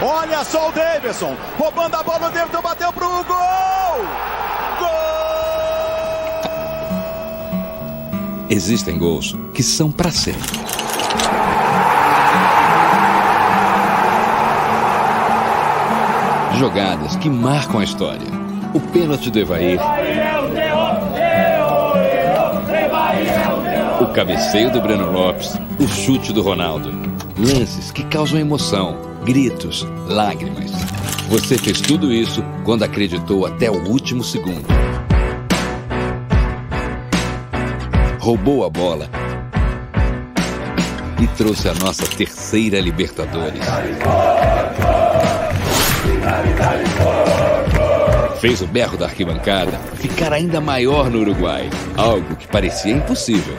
Olha só o Davidson, roubando a bola, o Davidson bateu pro gol! Gol! Existem gols que são para sempre. Jogadas que marcam a história. O pênalti do Evair. O cabeceio do Breno Lopes. O chute do Ronaldo. Lances que causam emoção, gritos, lágrimas. Você fez tudo isso quando acreditou até o último segundo. Roubou a bola e trouxe a nossa terceira Libertadores. Fez o berro da arquibancada ficar ainda maior no Uruguai, algo que parecia impossível.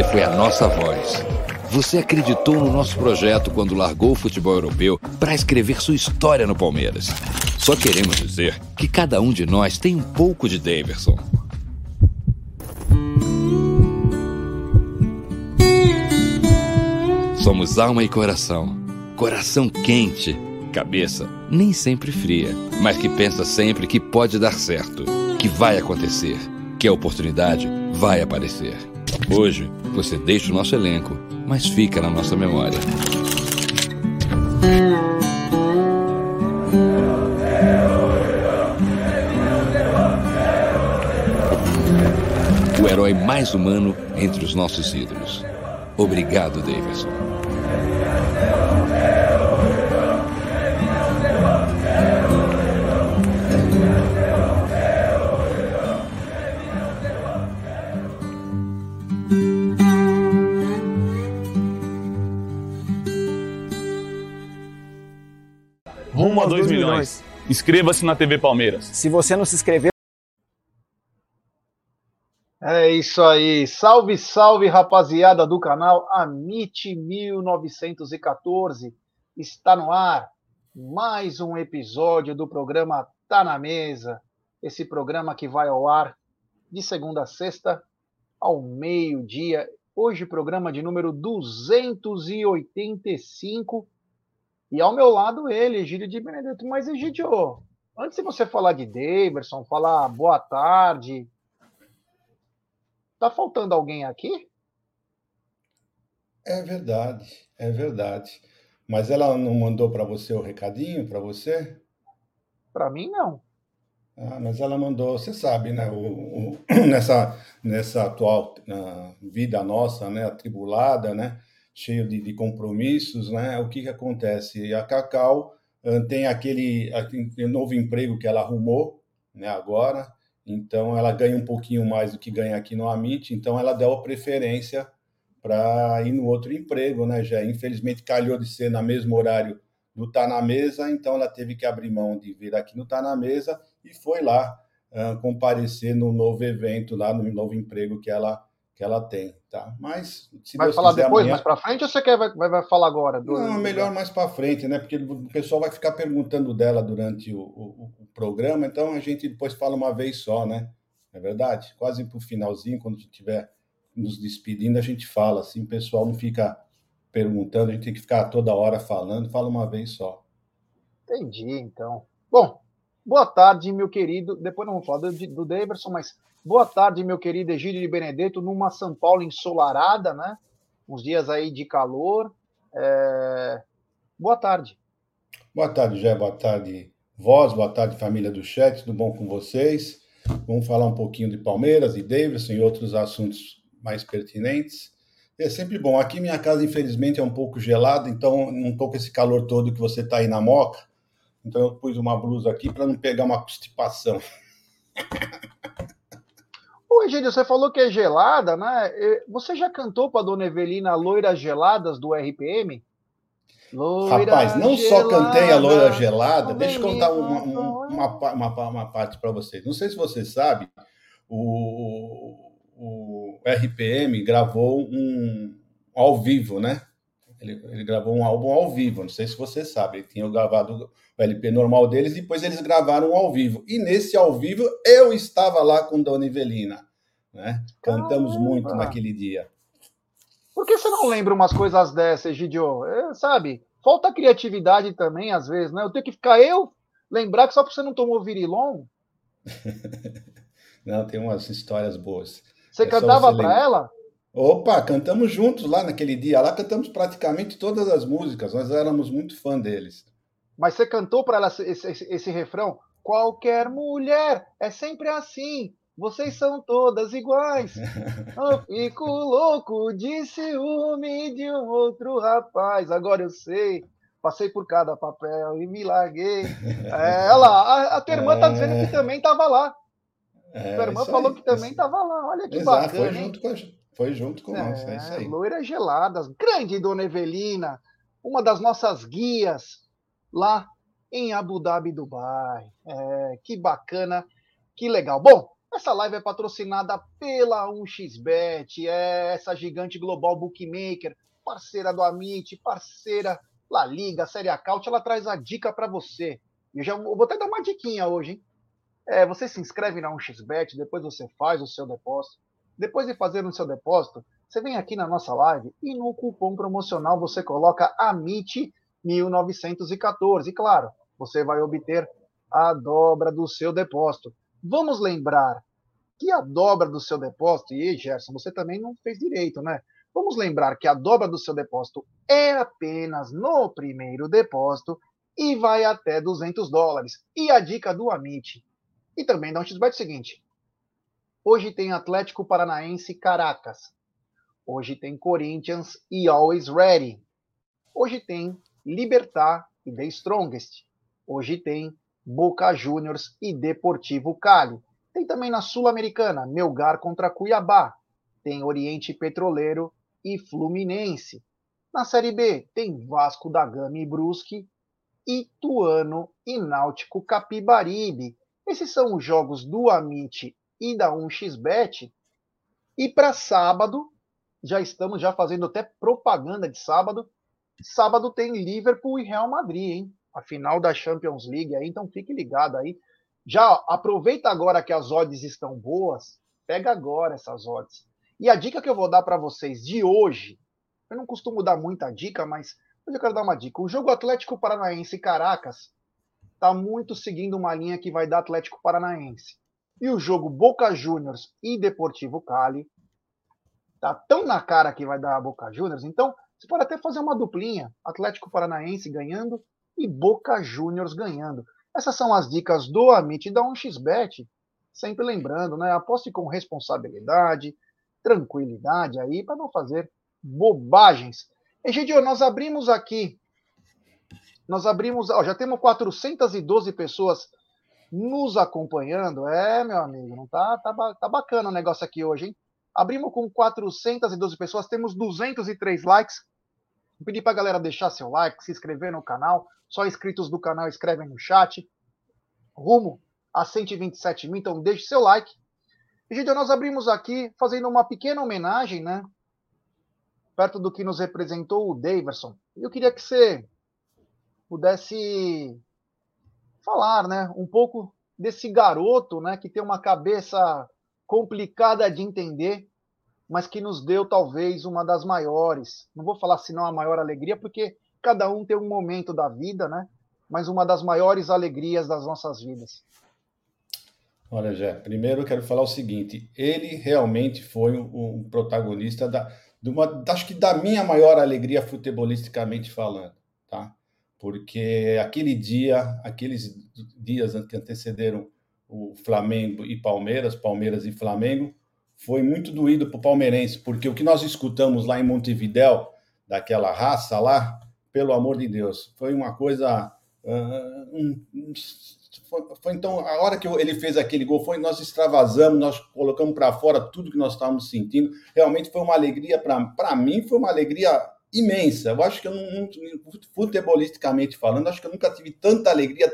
Você foi a nossa voz. Você acreditou no nosso projeto quando largou o futebol europeu para escrever sua história no Palmeiras. Só queremos dizer que cada um de nós tem um pouco de Daverson. Somos alma e coração. Coração quente, cabeça nem sempre fria, mas que pensa sempre que pode dar certo, que vai acontecer, que a oportunidade vai aparecer. Hoje, você deixa o nosso elenco, mas fica na nossa memória. O herói mais humano entre os nossos ídolos. Obrigado, Davidson. Inscreva-se na TV Palmeiras. Se você não se inscreveu, É isso aí. Salve, salve, rapaziada do canal Amit 1914. Está no ar mais um episódio do programa Tá na Mesa. Esse programa que vai ao ar de segunda a sexta ao meio-dia. Hoje, programa de número 285. E ao meu lado, ele, Egídio de Benedetto. Mas, Egídio, antes de você falar de Daverson, falar boa tarde, Tá faltando alguém aqui? É verdade, é verdade. Mas ela não mandou para você o recadinho para você? Para mim não. Ah, mas ela mandou, você sabe, né? O, o, nessa, nessa atual vida nossa, né? Atribulada, né? Cheio de, de, compromissos, né? O que que acontece? A Cacau tem aquele, aquele novo emprego que ela arrumou, né? Agora então ela ganha um pouquinho mais do que ganha aqui no Amit, então ela deu a preferência para ir no outro emprego, né, já infelizmente calhou de ser no mesmo horário do Tá na Mesa, então ela teve que abrir mão de vir aqui no Tá na Mesa e foi lá uh, comparecer no novo evento, lá no novo emprego que ela que ela tem, tá? Mas se vai Deus falar quiser, depois, amanhã... mais para frente, ou você quer vai, vai falar agora? Do... Não, melhor mais para frente, né? Porque o pessoal vai ficar perguntando dela durante o, o, o, programa, então a gente depois fala uma vez só, né? É verdade? Quase para o finalzinho, quando a gente estiver nos despedindo, a gente fala, assim, o pessoal não fica perguntando, a gente tem que ficar toda hora falando, fala uma vez só. Entendi, então. Bom, boa tarde, meu querido. Depois não vamos falar do, do Daverson, mas Boa tarde, meu querido Egídio de Benedetto, numa São Paulo ensolarada, né? Uns dias aí de calor. É... Boa tarde. Boa tarde, Jé. Boa tarde, Voz. Boa tarde, família do chat. Tudo bom com vocês? Vamos falar um pouquinho de Palmeiras e Davidson e outros assuntos mais pertinentes. É sempre bom. Aqui minha casa, infelizmente, é um pouco gelada, então não estou com esse calor todo que você está aí na moca. Então eu pus uma blusa aqui para não pegar uma constipação. Ô, Egídio, você falou que é gelada, né? Você já cantou para Dona Evelina Loiras Geladas do RPM? Loira Rapaz, não gelada, só cantei a Loira Gelada, deixa eu contar uma, uma, uma, uma parte para vocês. Não sei se você sabe, o, o RPM gravou um ao vivo, né? Ele, ele, gravou um álbum ao vivo, não sei se você sabe. Ele tinha gravado o LP normal deles, depois eles gravaram um ao vivo. E nesse ao vivo eu estava lá com Dona Evelina. Né? Cantamos Caramba. muito naquele dia. Por que você não lembra umas coisas dessas, Gidio? É, sabe? Falta criatividade também, às vezes, né? Eu tenho que ficar eu lembrar que só porque você não tomou virilon. não, tem umas histórias boas. Você é cantava para ela? Opa, cantamos juntos lá naquele dia. Lá cantamos praticamente todas as músicas. Nós éramos muito fã deles. Mas você cantou para ela esse, esse, esse, refrão? Qualquer mulher é sempre assim. Vocês são todas iguais. Eu fico louco de ciúme de um outro rapaz. Agora eu sei. Passei por cada papel e me larguei. É, ela, a, a tua irmã tá dizendo que é. também estava lá. É, tua irmã falou aí, que também estava lá. Olha que Exato, bacana. Foi junto com. Foi junto com é, nós, é isso aí. Loiras geladas. Grande Dona Evelina, uma das nossas guias lá em Abu Dhabi, Dubai. É, que bacana, que legal. Bom, essa live é patrocinada pela 1xBet, é essa gigante global bookmaker, parceira do Amit, parceira La Liga, Série Acaute, ela traz a dica para você. Eu já vou até dar uma diquinha hoje, hein? É, você se inscreve na 1xBet, depois você faz o seu depósito. Depois de fazer o seu depósito, você vem aqui na nossa live e no cupom promocional você coloca AMIT1914. E claro, você vai obter a dobra do seu depósito. Vamos lembrar que a dobra do seu depósito, e Gerson, você também não fez direito, né? Vamos lembrar que a dobra do seu depósito é apenas no primeiro depósito e vai até 200 dólares. E a dica do Amit e também da 1xBet é o seguinte: Hoje tem Atlético Paranaense Caracas. Hoje tem Corinthians e Always Ready. Hoje tem Libertar e The Strongest. Hoje tem Boca Juniors e Deportivo Cali. Tem também na Sul-Americana, Melgar contra Cuiabá. Tem Oriente Petroleiro e Fluminense. Na Série B, tem Vasco da Gama e Brusque, Ituano e Náutico Capibaribe. Esses são os jogos do Amit e da 1xBet. E para sábado, já estamos já fazendo até propaganda de sábado. Sábado tem Liverpool e Real Madrid, hein? A final da Champions League aí, então fique ligado aí. Já aproveita agora que as odds estão boas, pega agora essas odds. E a dica que eu vou dar para vocês de hoje, eu não costumo dar muita dica, mas hoje eu quero dar uma dica. O jogo Atlético Paranaense Caracas está muito seguindo uma linha que vai dar Atlético Paranaense. E o jogo Boca Juniors e Deportivo Cali tá tão na cara que vai dar Boca Juniors, então você pode até fazer uma duplinha, Atlético Paranaense ganhando e Boca Juniors ganhando. Essas são as dicas do Amit e da 1xBet, sempre lembrando, né? Aposte com responsabilidade, tranquilidade aí para não fazer bobagens. Egidio, nós abrimos aqui, nós abrimos, ó, já temos 412 pessoas nos acompanhando. É, meu amigo, não tá, tá, tá bacana o negócio aqui hoje, hein? Abrimos com 412 pessoas, temos 203 likes. Vou pedir para a galera deixar seu like, se inscrever no canal. Só inscritos do canal escrevem no chat. Rumo a 127 mil, então deixe seu like. E, gente, nós abrimos aqui fazendo uma pequena homenagem, né? Perto do que nos representou o Daverson. Eu queria que você pudesse falar, né, um pouco desse garoto, né, que tem uma cabeça complicada de entender, mas que nos deu talvez uma das maiores. Não vou falar se não a maior alegria, porque cada um tem um momento da vida, né? Mas uma das maiores alegrias das nossas vidas. Olha, Jé, primeiro eu quero falar o seguinte: ele realmente foi o protagonista da, uma, acho que da minha maior alegria futebolisticamente falando, tá? Porque aquele dia, aqueles dias que antecederam o Flamengo e Palmeiras, Palmeiras e Flamengo, foi muito doído para o palmeirense, porque o que nós escutamos lá em Montevidéu, daquela raça lá, pelo amor de Deus, foi uma coisa. Uh, um, foi, foi, então, a hora que ele fez aquele gol, foi nós extravasamos, nós colocamos para fora tudo que nós estávamos sentindo. Realmente foi uma alegria, para mim, foi uma alegria imensa. Eu acho que eu não, futebolisticamente falando, acho que eu nunca tive tanta alegria,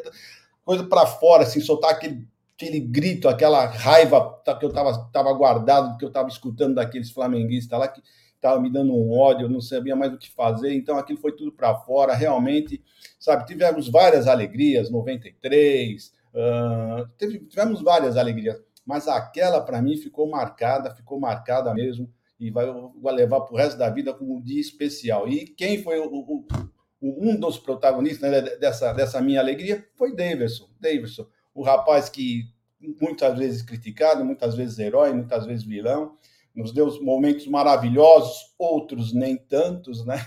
coisa para fora, assim, soltar aquele aquele grito, aquela raiva que eu estava tava guardado, que eu estava escutando daqueles flamenguistas lá, que estava me dando um ódio, eu não sabia mais o que fazer, então aquilo foi tudo para fora, realmente, sabe, tivemos várias alegrias, 93, uh, teve, tivemos várias alegrias, mas aquela para mim ficou marcada, ficou marcada mesmo, e vai, vai levar para o resto da vida como um dia especial. E quem foi o, o, um dos protagonistas né, dessa, dessa minha alegria foi Davidson. Davidson o rapaz que muitas vezes criticado, muitas vezes herói, muitas vezes vilão, nos deu momentos maravilhosos, outros nem tantos, né?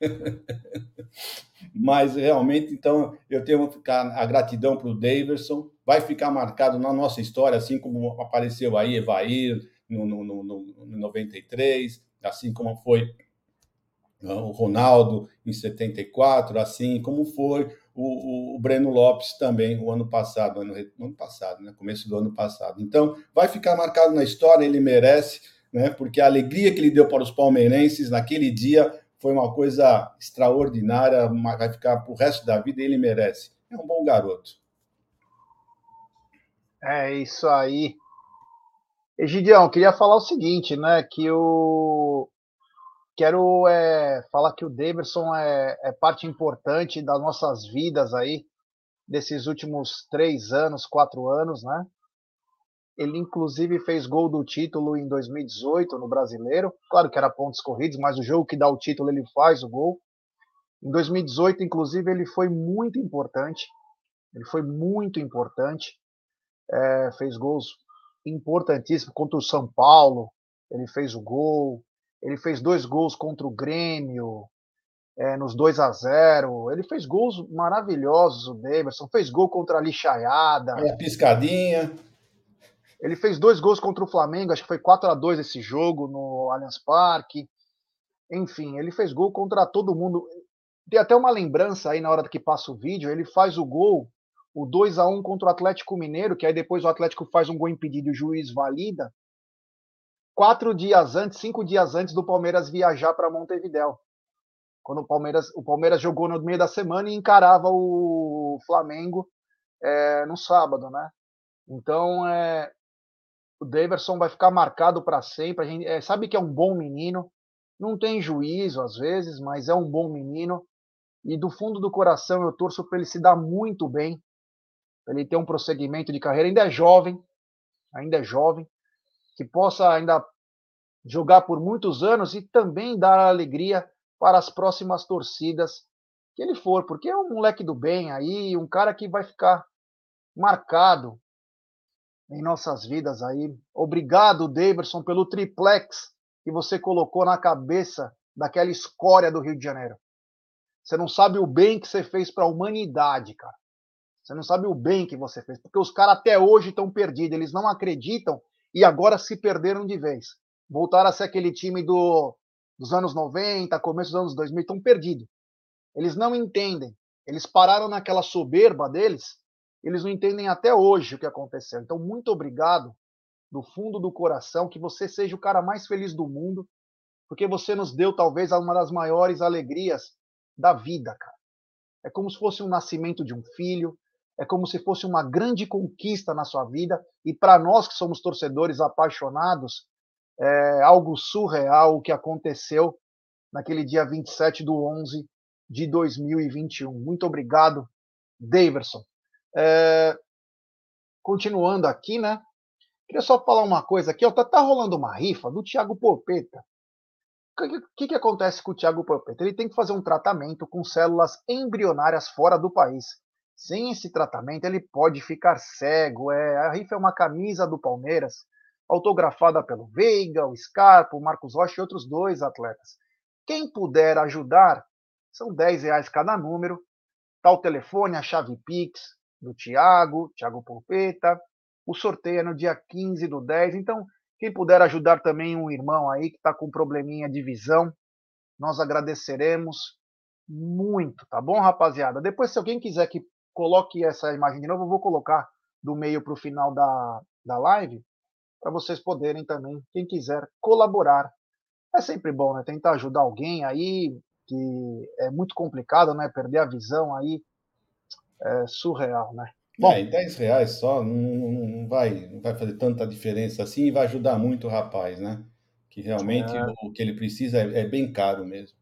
Mas realmente, então, eu tenho a gratidão para o Daverson, vai ficar marcado na nossa história, assim como apareceu aí Evair no, no, no, no 93, assim como foi o Ronaldo em 74, assim como foi o, o, Breno Lopes também o ano passado, ano, ano passado, né? começo do ano passado. Então, vai ficar marcado na história, ele merece, né? porque a alegria que ele deu para os palmeirenses naquele dia foi uma coisa extraordinária, vai ficar para o resto da vida ele merece. É um bom garoto. É isso aí. Egidião, queria falar o seguinte, né? Que o, Quero é, falar que o Davidson é, é, parte importante das nossas vidas aí, desses últimos três anos, quatro anos, né? Ele, inclusive, fez gol do título em 2018 no Brasileiro. Claro que era pontos corridos, mas o jogo que dá o título ele faz o gol. Em 2018, inclusive, ele foi muito importante. Ele foi muito importante. É, fez gols importantíssimos contra o São Paulo. Ele fez o gol. Ele fez dois gols contra o Grêmio, é, nos 2 a 0 Ele fez gols maravilhosos, o Davidson. Fez gol contra a Lixaiada. É, piscadinha. Ele fez dois gols contra o Flamengo, acho que foi 4 a 2 esse jogo no Allianz Parque. Enfim, ele fez gol contra todo mundo. Tem até uma lembrança aí na hora que passa o vídeo, ele faz o gol, o 2 a 1 contra o Atlético Mineiro, que aí depois o Atlético faz um gol impedido e o juiz valida quatro dias antes, cinco dias antes do Palmeiras viajar para Montevidéu. Quando o Palmeiras, o Palmeiras jogou no meio da semana e encarava o Flamengo é, no sábado, né? Então, é, o Daverson vai ficar marcado para sempre. A gente é, sabe que é um bom menino, não tem juízo às vezes, mas é um bom menino. E do fundo do coração eu torço para ele se dar muito bem, para ele ter um prosseguimento de carreira. Ainda é jovem, ainda é jovem, que possa ainda jogar por muitos anos e também dar alegria para as próximas torcidas que ele for, porque é um moleque do bem aí, um cara que vai ficar marcado em nossas vidas aí. Obrigado, Davidson, pelo triplex que você colocou na cabeça daquela escória do Rio de Janeiro. Você não sabe o bem que você fez para a humanidade, cara. Você não sabe o bem que você fez, porque os caras até hoje estão perdidos, eles não acreditam e agora se perderam de vez. Voltaram a ser aquele time do, dos anos 90, começo dos anos 2000, estão perdidos. Eles não entendem. Eles pararam naquela soberba deles, eles não entendem até hoje o que aconteceu. Então, muito obrigado do fundo do coração, que você seja o cara mais feliz do mundo, porque você nos deu talvez uma das maiores alegrias da vida, cara. É como se fosse um nascimento de um filho, é como se fosse uma grande conquista na sua vida. E para nós que somos torcedores apaixonados, é algo surreal o que aconteceu naquele dia 27 do 11 de 2021. Muito obrigado, Daverson. É, continuando aqui, né? Queria só falar uma coisa aqui. Ó, tá, tá rolando uma rifa do Thiago Porpeta. O que, que, que acontece com o Thiago Porpeta? Ele tem que fazer um tratamento com células embrionárias fora do país. Sem esse tratamento, ele pode ficar cego. É, a rifa é uma camisa do Palmeiras autografada pelo Veiga, o Scarpa, o Marcos Rocha e outros dois atletas. Quem puder ajudar, são 10 reais cada número. Tá o telefone, a chave Pix do Tiago, Tiago Pompeta. O sorteio é no dia 15 do 10. Então, quem puder ajudar também um irmão aí que está com probleminha de visão, nós agradeceremos muito, tá bom, rapaziada? Depois, se alguém quiser que coloque essa imagem de novo, eu vou colocar do meio para o final da, da live, para vocês poderem também, quem quiser, colaborar. É sempre bom, né? Tentar ajudar alguém aí, que é muito complicado, né? Perder a visão aí é surreal, né? Bom, é, 10 reais só não, não, vai, não vai fazer tanta diferença assim e vai ajudar muito o rapaz, né? Que realmente é. o que ele precisa é, é, bem caro mesmo.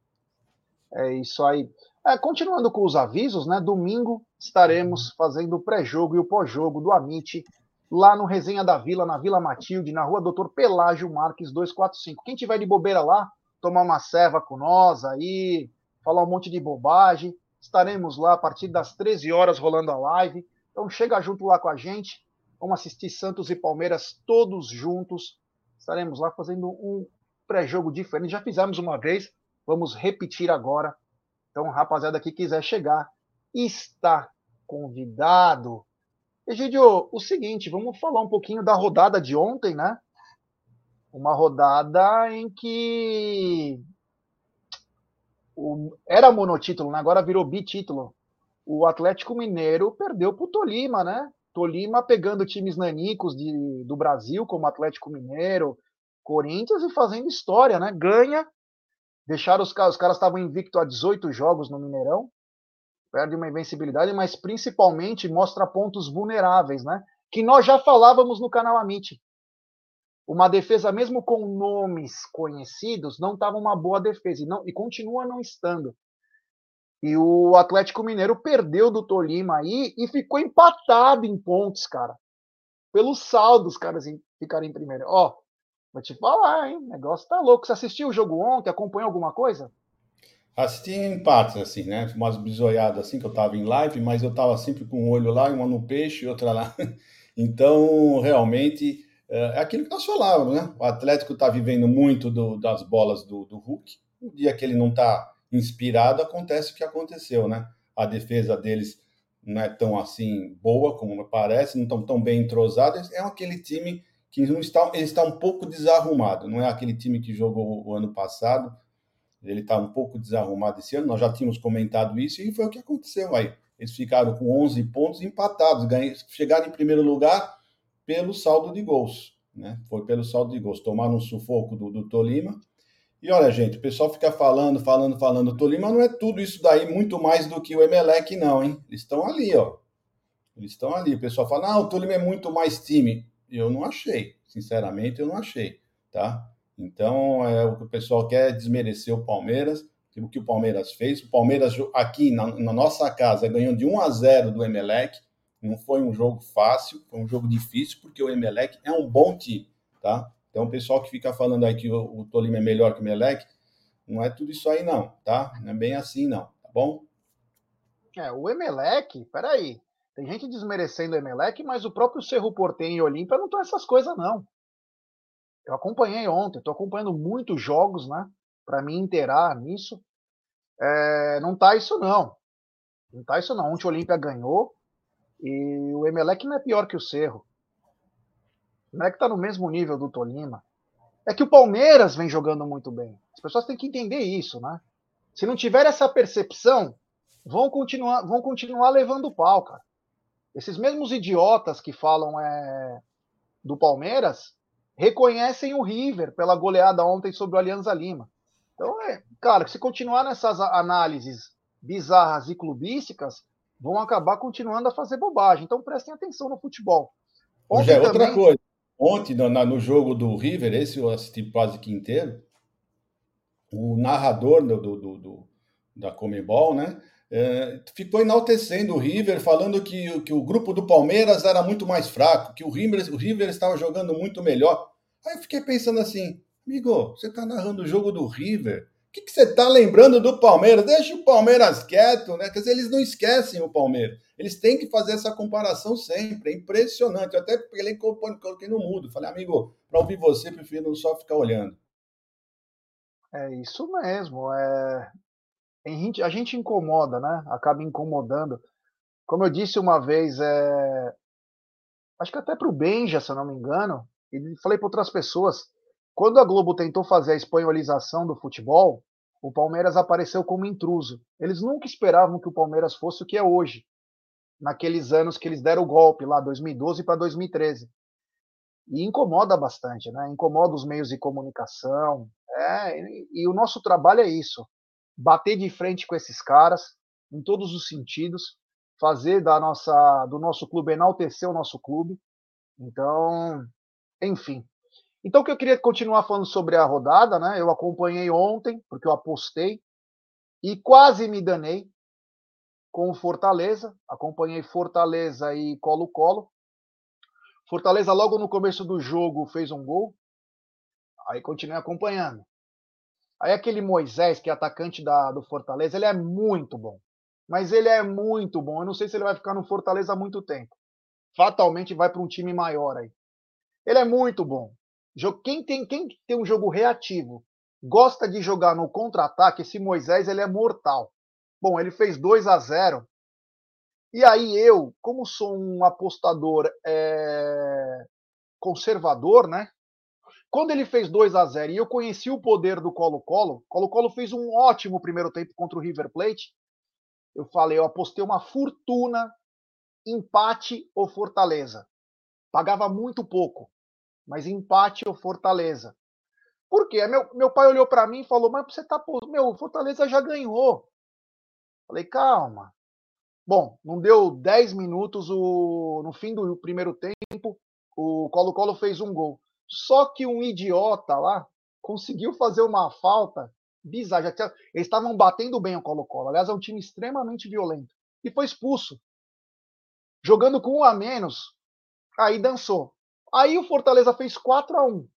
É isso aí. É, continuando com os avisos, né? Domingo estaremos fazendo o pré-jogo e o pós-jogo do Amit lá no Resenha da Vila, na Vila Matilde, na rua Doutor Pelágio Marques 245. Quem tiver de bobeira lá, tomar uma serva com nós aí, falar um monte de bobagem. Estaremos lá a partir das 13 horas rolando a live. Então chega junto lá com a gente. Vamos assistir Santos e Palmeiras todos juntos. Estaremos lá fazendo um pré-jogo diferente. Já fizemos uma vez, vamos repetir agora. Então, rapaziada que quiser chegar, está convidado. Egidio, o seguinte, vamos falar um pouquinho da rodada de ontem, né? Uma rodada em que o, era monotítulo, né? agora virou bitítulo. O Atlético Mineiro perdeu para o Tolima, né? Tolima pegando times nanicos de, do Brasil, como Atlético Mineiro, Corinthians, e fazendo história, né? Ganha. Deixaram os caras, os caras estavam invicto a 18 jogos no Mineirão. Perde uma invencibilidade, mas principalmente mostra pontos vulneráveis, né? Que nós já falávamos no canal Amit. Uma defesa, mesmo com nomes conhecidos, não estava uma boa defesa e, não, e continua não estando. E o Atlético Mineiro perdeu do Tolima aí e ficou empatado em pontos, cara. Pelo saldo, os caras ficarem em primeiro. Ó, vou te falar, hein? O negócio tá louco. Você assistiu o jogo ontem? Acompanhou alguma coisa? Assisti em partes, assim, né? Umas bisoiadas assim, que eu tava em live, mas eu tava sempre com um olho lá, uma no peixe e outra lá. Então, realmente, é, é aquilo que nós falávamos, né? O Atlético está vivendo muito do, das bolas do, do Hulk. O dia que ele não está inspirado, acontece o que aconteceu, né? A defesa deles não é tão assim boa como parece, não estão tão bem entrosados. É aquele time que não está, ele está um pouco desarrumado. Não é aquele time que jogou o ano passado. Ele está um pouco desarrumado esse ano. Nós já tínhamos comentado isso e foi o que aconteceu aí. Eles ficaram com 11 pontos empatados, ganham, chegaram em primeiro lugar pelo saldo de gols. Né? Foi pelo saldo de gols. Tomaram um sufoco do, do Tolima. E olha, gente, o pessoal fica falando, falando, falando. O Tolima não é tudo isso daí, muito mais do que o Emelec, não, hein? Eles estão ali, ó. Eles estão ali. O pessoal fala, ah, o Tolima é muito mais time. Eu não achei. Sinceramente, eu não achei, tá? Então, é o que o pessoal quer é desmerecer o Palmeiras, o que o Palmeiras fez. O Palmeiras, aqui na, na nossa casa, ganhou de 1 a 0 do Emelec. Não foi um jogo fácil, foi um jogo difícil, porque o Emelec é um bom time, tá? Então, o pessoal que fica falando aí que o, o Tolima é melhor que o Emelec, não é tudo isso aí não, tá? Não é bem assim não, tá bom? É, o Emelec, peraí, tem gente desmerecendo o Emelec, mas o próprio Cerro Portem e Olímpia não estão essas coisas não. Eu acompanhei ontem, estou acompanhando muitos jogos, né? Para me inteirar nisso. É, não tá isso não. Não tá isso não. Ontem o Olímpia ganhou, e o Emelec não é pior que o Cerro. O Emelec está no mesmo nível do Tolima. É que o Palmeiras vem jogando muito bem. As pessoas têm que entender isso, né? Se não tiver essa percepção, vão continuar, vão continuar levando pau, cara. Esses mesmos idiotas que falam é, do Palmeiras reconhecem o River pela goleada ontem sobre o Alianza Lima. Então, é, cara, se continuar nessas análises bizarras e clubísticas, vão acabar continuando a fazer bobagem. Então prestem atenção no futebol. Ontem Já é outra também... coisa. Ontem, no, no, jogo do River, esse eu assisti quase que inteiro, o narrador do, do, do da Comebol, né? É, ficou enaltecendo o River, falando que, que o grupo do Palmeiras era muito mais fraco, que o River, o River estava jogando muito melhor. Aí eu fiquei pensando assim, amigo, você está narrando o jogo do River? que, que você está lembrando do Palmeiras? Deixa o Palmeiras quieto, né? Quer dizer, eles não esquecem o Palmeiras. Eles têm que fazer essa comparação sempre. É impressionante. Eu até peguei coloquei no mudo. Falei, amigo, para ouvir você, prefiro só ficar olhando. É isso mesmo. É... A gente incomoda, né? Acaba incomodando. Como eu disse uma vez, é... acho que até para o Benja, se eu não me engano, e falei para outras pessoas, quando a Globo tentou fazer a espanholização do futebol, o Palmeiras apareceu como intruso. Eles nunca esperavam que o Palmeiras fosse o que é hoje, naqueles anos que eles deram o golpe, lá 2012 para 2013. E incomoda bastante, né? Incomoda os meios de comunicação. É, e, e o nosso trabalho é isso: bater de frente com esses caras, em todos os sentidos, fazer da nossa, do nosso clube enaltecer o nosso clube. Então, enfim, então, o que eu queria continuar falando sobre a rodada, né? Eu acompanhei ontem, porque eu apostei, e quase me danei com o Fortaleza. Acompanhei Fortaleza e Colo-Colo. Fortaleza, logo no começo do jogo, fez um gol. Aí continuei acompanhando. Aí aquele Moisés, que é atacante da, do Fortaleza, ele é muito bom. Mas ele é muito bom. Eu não sei se ele vai ficar no Fortaleza há muito tempo. Fatalmente vai para um time maior aí. Ele é muito bom. Quem tem, quem tem um jogo reativo, gosta de jogar no contra-ataque, esse Moisés ele é mortal. Bom, ele fez 2 a 0 E aí eu, como sou um apostador é, conservador, né? Quando ele fez 2 a 0 e eu conheci o poder do Colo-Colo, Colo-Colo fez um ótimo primeiro tempo contra o River Plate. Eu falei, eu apostei uma fortuna, empate ou Fortaleza. Pagava muito pouco mas empate ou Fortaleza. Por quê? Meu, meu pai olhou para mim e falou: Mas você tá. Meu, Fortaleza já ganhou. Falei: Calma. Bom, não deu 10 minutos. O, no fim do primeiro tempo, o Colo-Colo fez um gol. Só que um idiota lá conseguiu fazer uma falta bizarra. Eles estavam batendo bem o Colo-Colo. Aliás, é um time extremamente violento. E foi expulso. Jogando com um a menos, aí dançou. Aí o Fortaleza fez 4 a 1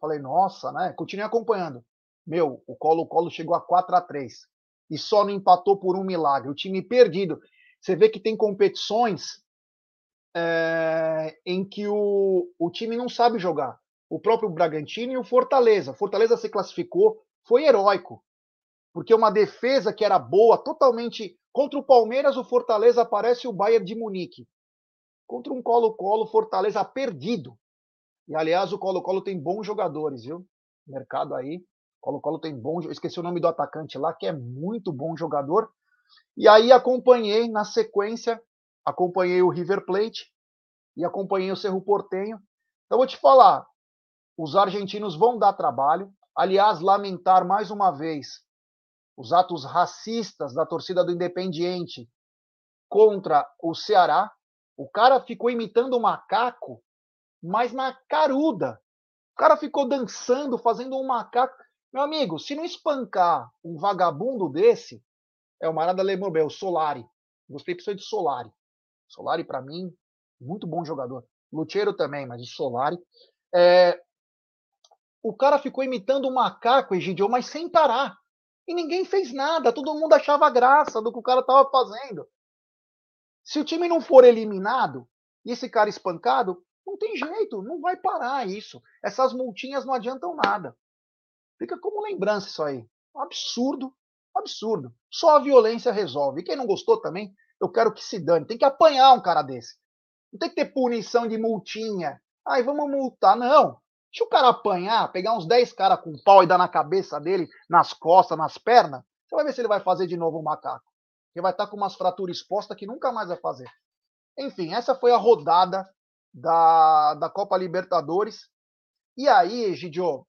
Falei, nossa, né? Continuei acompanhando. Meu, o Colo-Colo chegou a 4 a 3 e só não empatou por um milagre. O time perdido. Você vê que tem competições é, em que o, o time não sabe jogar. O próprio Bragantino e o Fortaleza. Fortaleza se classificou, foi heróico. Porque uma defesa que era boa, totalmente. Contra o Palmeiras, o Fortaleza aparece o Bayern de Munique contra um Colo-Colo Fortaleza perdido. E aliás, o Colo-Colo tem bons jogadores, viu? Mercado aí. Colo-Colo tem bom, esqueci o nome do atacante lá, que é muito bom jogador. E aí acompanhei na sequência, acompanhei o River Plate e acompanhei o Cerro Portenho. Então vou te falar, os argentinos vão dar trabalho. Aliás, lamentar mais uma vez os atos racistas da torcida do Independiente contra o Ceará, o cara ficou imitando o macaco, mas na caruda. O cara ficou dançando, fazendo um macaco. Meu amigo, se não espancar um vagabundo desse, é o Marada Lemobel, Solari. Gostei pessoa de Solari. Solari, para mim, muito bom jogador. Lucheiro também, mas de Solari. É... O cara ficou imitando um macaco, Egidio, mas sem parar. E ninguém fez nada, todo mundo achava graça do que o cara estava fazendo. Se o time não for eliminado e esse cara espancado, não tem jeito, não vai parar isso. Essas multinhas não adiantam nada. Fica como lembrança isso aí. Um absurdo, absurdo. Só a violência resolve. E quem não gostou também, eu quero que se dane. Tem que apanhar um cara desse. Não tem que ter punição de multinha. Ai, vamos multar. Não. Deixa o cara apanhar, pegar uns 10 caras com pau e dar na cabeça dele, nas costas, nas pernas. Você vai ver se ele vai fazer de novo o um macaco que vai estar com umas fraturas expostas que nunca mais vai fazer. Enfim, essa foi a rodada da, da Copa Libertadores. E aí, Egidio,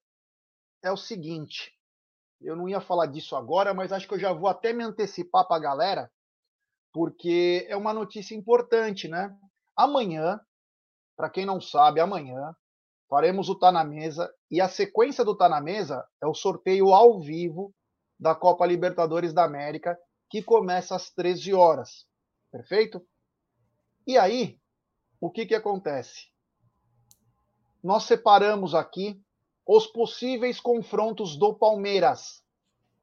é o seguinte, eu não ia falar disso agora, mas acho que eu já vou até me antecipar para a galera, porque é uma notícia importante, né? Amanhã, para quem não sabe, amanhã faremos o Tá na Mesa e a sequência do Tá na Mesa é o sorteio ao vivo da Copa Libertadores da América, que começa às 13 horas. Perfeito? E aí, o que, que acontece? Nós separamos aqui os possíveis confrontos do Palmeiras.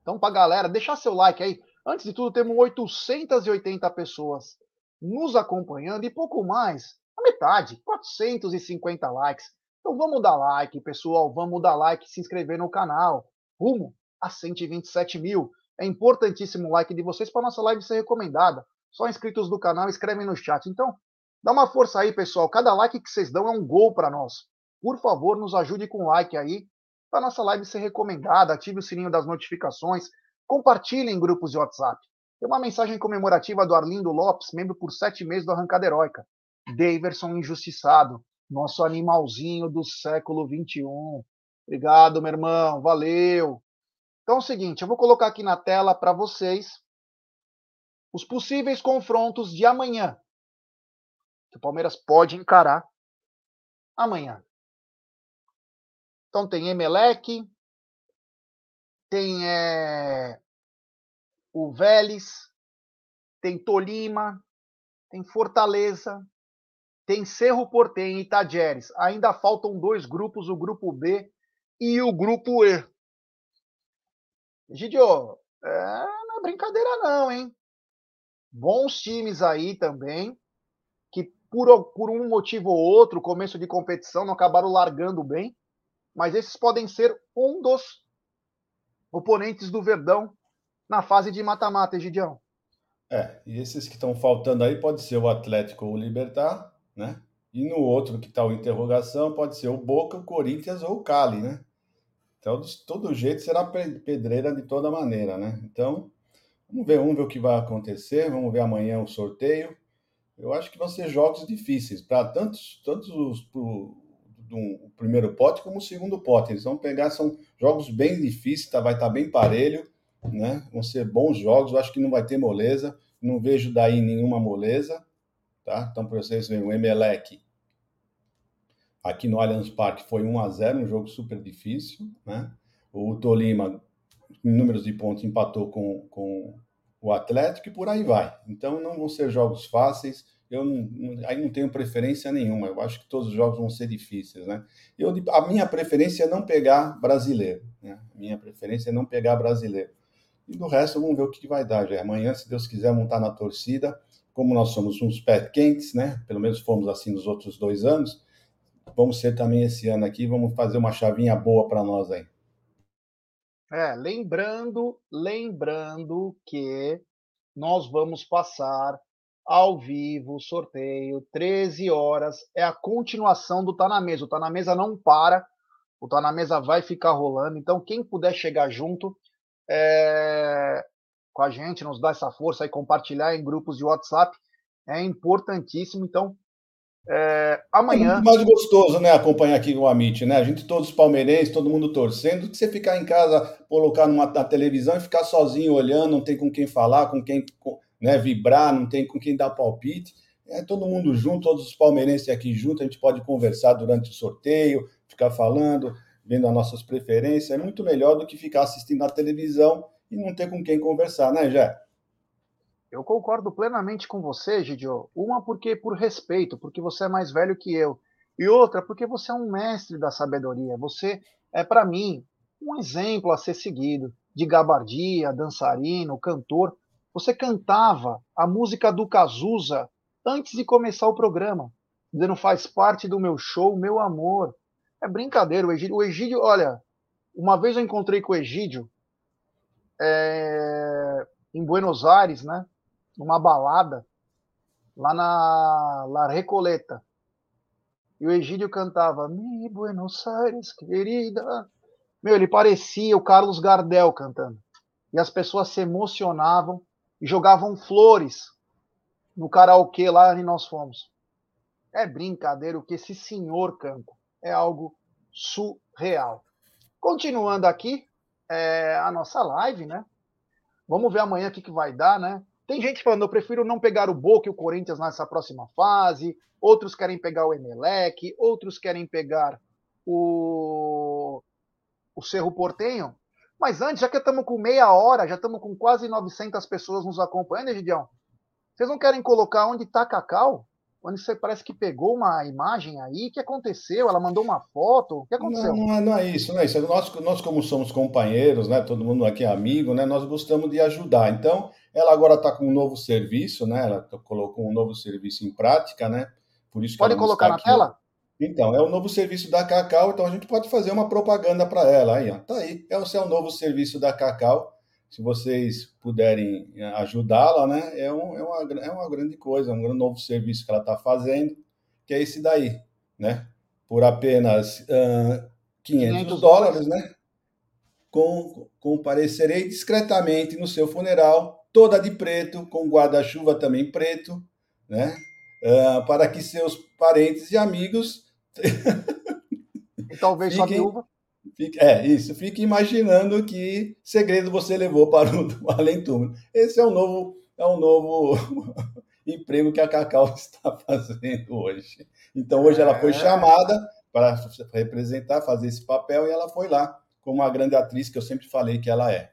Então, para galera, deixar seu like aí. Antes de tudo, temos 880 pessoas nos acompanhando e pouco mais, a metade, 450 likes. Então vamos dar like, pessoal, vamos dar like, se inscrever no canal. Rumo a 127 mil. É importantíssimo o like de vocês para nossa live ser recomendada. Só inscritos do canal escrevem no chat. Então, dá uma força aí, pessoal. Cada like que vocês dão é um gol para nós. Por favor, nos ajude com like aí para nossa live ser recomendada. Ative o sininho das notificações. Compartilhe em grupos de WhatsApp. Tem uma mensagem comemorativa do Arlindo Lopes, membro por sete meses do Arrancada Heróica. Daverson Injustiçado, nosso animalzinho do século XXI. Obrigado, meu irmão. Valeu. Então é o seguinte, eu vou colocar aqui na tela para vocês os possíveis confrontos de amanhã. Que o Palmeiras pode encarar amanhã. Então tem Emelec, tem é, o Vélez, tem Tolima, tem Fortaleza, tem Cerro Portem e Itajeres. Ainda faltam dois grupos, o grupo B e o grupo E. Gidio, é, não é brincadeira não, hein? Bons times aí também, que por, por um motivo ou outro, começo de competição, não acabaram largando bem, mas esses podem ser um dos oponentes do Verdão na fase de mata-mata, Gidião. É, e esses que estão faltando aí pode ser o Atlético ou o Libertar, né? E no outro que está o interrogação pode ser o Boca, o Corinthians ou o Cali, né? Então, de todo jeito será pedreira de toda maneira, né? Então, vamos ver, vamos ver o que vai acontecer, vamos ver amanhã o sorteio. Eu acho que vão ser jogos difíceis para tantos, tantos os, do primeiro pote como o segundo pote. Eles vão pegar, são jogos bem difíceis, tá, vai estar tá bem parelho, né? Vão ser bons jogos, eu acho que não vai ter moleza, não vejo daí nenhuma moleza. Tá? Então, para vocês verem, o Emelec aqui no Allianz Parque foi 1 a 0 um jogo super difícil. Né? O Tolima, em números de pontos, empatou com, com o Atlético e por aí vai. Então, não vão ser jogos fáceis. Eu não, aí não tenho preferência nenhuma. Eu acho que todos os jogos vão ser difíceis. Né? Eu, a minha preferência é não pegar brasileiro. Né? Minha preferência é não pegar brasileiro. E do resto, vamos ver o que vai dar. Já. Amanhã, se Deus quiser, montar na torcida como nós somos uns pés quentes, né? Pelo menos fomos assim nos outros dois anos, vamos ser também esse ano aqui, vamos fazer uma chavinha boa para nós aí. É, lembrando, lembrando que nós vamos passar ao vivo, sorteio, 13 horas, é a continuação do Tá na Mesa. O Tá na Mesa não para, o Tá na Mesa vai ficar rolando, então quem puder chegar junto, é, com a gente, nos dar essa força e compartilhar em grupos de WhatsApp é importantíssimo. Então, é, amanhã. É muito mais gostoso, né? Acompanhar aqui o Amit, né? A gente, todos palmeirenses, todo mundo torcendo, que você ficar em casa, colocar numa, na televisão e ficar sozinho olhando, não tem com quem falar, com quem né, vibrar, não tem com quem dar palpite. É todo mundo junto, todos os palmeirenses aqui juntos, a gente pode conversar durante o sorteio, ficar falando, vendo as nossas preferências. É muito melhor do que ficar assistindo na televisão e não ter com quem conversar, né, Jé? Eu concordo plenamente com você, Gidio. Uma porque por respeito, porque você é mais velho que eu. E outra porque você é um mestre da sabedoria. Você é, para mim, um exemplo a ser seguido de gabardia, dançarino, cantor. Você cantava a música do Cazuza antes de começar o programa, dizendo faz parte do meu show, meu amor. É brincadeira, o Egídio. O Egídio, olha, uma vez eu encontrei com o Egídio é, em Buenos Aires, né? Numa balada, lá na La Recoleta. E o Egídio cantava Mi Buenos Aires, querida. Meu, ele parecia o Carlos Gardel cantando. E as pessoas se emocionavam e jogavam flores no karaokê lá onde nós fomos. É brincadeira o que esse senhor canta. É algo surreal. Continuando aqui, é, a nossa live, né? Vamos ver amanhã o que, que vai dar, né? Tem gente falando, eu prefiro não pegar o Boca e o Corinthians nessa próxima fase. Outros querem pegar o Emelec, outros querem pegar o, o Cerro Portenho. Mas antes, já que estamos com meia hora, já estamos com quase 900 pessoas nos acompanhando, Egidião, vocês não querem colocar onde está Cacau? onde você parece que pegou uma imagem aí. O que aconteceu? Ela mandou uma foto? O que aconteceu? Não, não, é, não é isso, não é isso. Nós, nós, como somos companheiros, né? Todo mundo aqui é amigo, né? Nós gostamos de ajudar. Então, Ela agora está com um novo serviço, né? Ela colocou um novo serviço em prática, né? Por isso pode colocar na aqui. tela? Então, é o novo serviço da Cacau, então a gente pode fazer uma propaganda para ela aí, ó. Tá aí, é o seu novo serviço da Cacau. Se vocês puderem eh, ajudá-la, né? É, um, é, uma, é uma grande coisa, é um novo serviço que ela está fazendo, que é esse daí, né? Por apenas uh, 500, 500 dólares, né? Com, comparecerei discretamente no seu funeral, toda de preto, com guarda-chuva também preto, né? Uh, para que seus parentes e amigos. E talvez fiquem, sua viúva. Fique, é, isso. Fique imaginando que segredo você levou para o além túmulo. Esse é um novo, é um novo emprego que a Cacau está fazendo hoje. Então, hoje ela foi é. chamada para representar, fazer esse papel, e ela foi lá como uma grande atriz que eu sempre falei que ela é.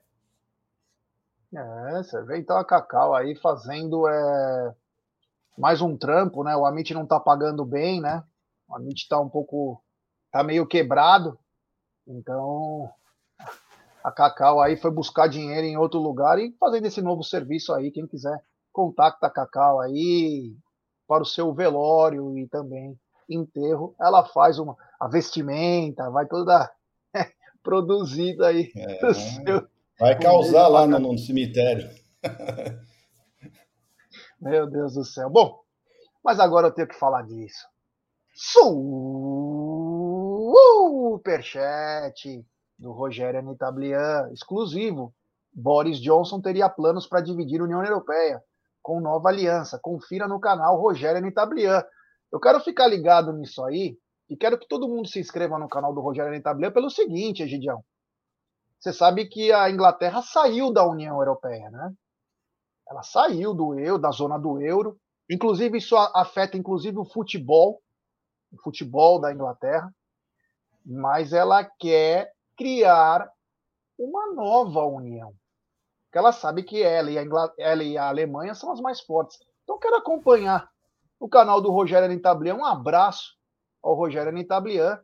É, você vê então a Cacau aí fazendo é, mais um trampo, né? O Amit não tá pagando bem, né? O Amit tá um pouco. tá meio quebrado. Então a Cacau aí foi buscar dinheiro em outro lugar e fazendo esse novo serviço aí. Quem quiser, contacta a Cacau aí para o seu velório e também enterro. Ela faz uma, a vestimenta, vai toda produzida aí. É, seu, vai causar lá no, no cemitério. Meu Deus do céu. Bom, mas agora eu tenho que falar disso. Superchat do Rogério Anitablian, exclusivo. Boris Johnson teria planos para dividir a União Europeia com nova aliança. Confira no canal Rogério Anitablian. Eu quero ficar ligado nisso aí e quero que todo mundo se inscreva no canal do Rogério Anitablian pelo seguinte, Egidião. Você sabe que a Inglaterra saiu da União Europeia, né? Ela saiu do euro, da zona do euro. Inclusive, isso afeta inclusive o futebol, o futebol da Inglaterra. Mas ela quer criar uma nova união. Porque ela sabe que ela e, a ela e a Alemanha são as mais fortes. Então, quero acompanhar o canal do Rogério Anitablian. Um abraço ao Rogério Anitablian.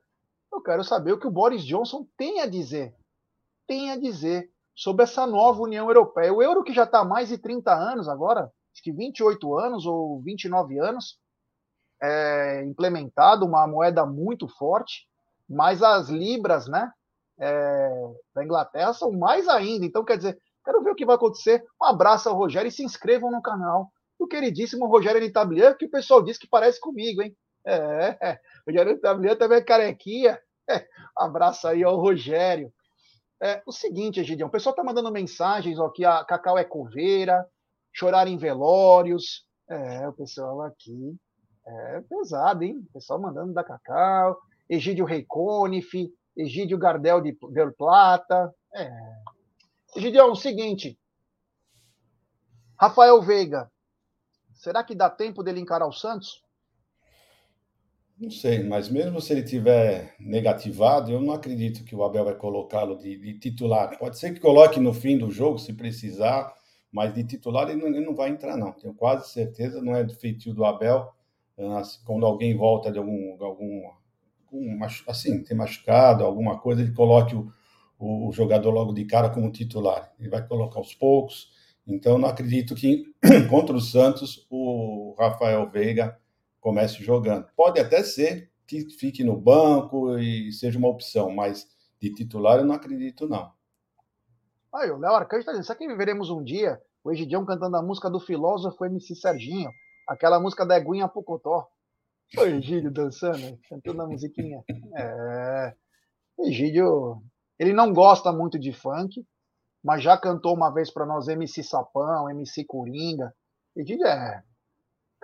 Eu quero saber o que o Boris Johnson tem a dizer. Tem a dizer sobre essa nova União Europeia. O euro que já está há mais de 30 anos agora, acho que 28 anos ou 29 anos, é, implementado, uma moeda muito forte, mas as libras né, é, da Inglaterra são mais ainda. Então, quer dizer, quero ver o que vai acontecer. Um abraço ao Rogério e se inscrevam no canal do queridíssimo Rogério Nitablian, que o pessoal diz que parece comigo, hein? É, é. Rogério Nitablian também é carequinha. É, abraço aí ao Rogério. É, o seguinte, Egidião, o pessoal está mandando mensagens ó, que a Cacau é coveira, chorar em velórios. É, o pessoal aqui é pesado, hein? O pessoal mandando da Cacau, Egídio Reiconif, Egídio Gardel de Del Plata. É. Egidião, o seguinte. Rafael Veiga, será que dá tempo dele encarar o Santos? Não sei, mas mesmo se ele tiver negativado, eu não acredito que o Abel vai colocá-lo de, de, titular. Pode ser que coloque no fim do jogo, se precisar, mas de titular ele não, ele não vai entrar, não. Tenho quase certeza, não é do feitio do Abel. Quando alguém volta de algum, algum, assim, tem machucado, alguma coisa, ele coloque o, o, jogador logo de cara como titular. Ele vai colocar aos poucos. Então, não acredito que contra o Santos o Rafael Veiga comece jogando. Pode até ser que fique no banco e seja uma opção, mas de titular eu não acredito, não. Aí, o Léo Arcanjo está dizendo, será que viveremos um dia o Egidião cantando a música do filósofo MC Serginho, aquela música da Eguinha Pocotó? O Egídio dançando, cantando a musiquinha. É. Egídio, ele não gosta muito de funk, mas já cantou uma vez para nós MC Sapão, MC Coringa. Egídio é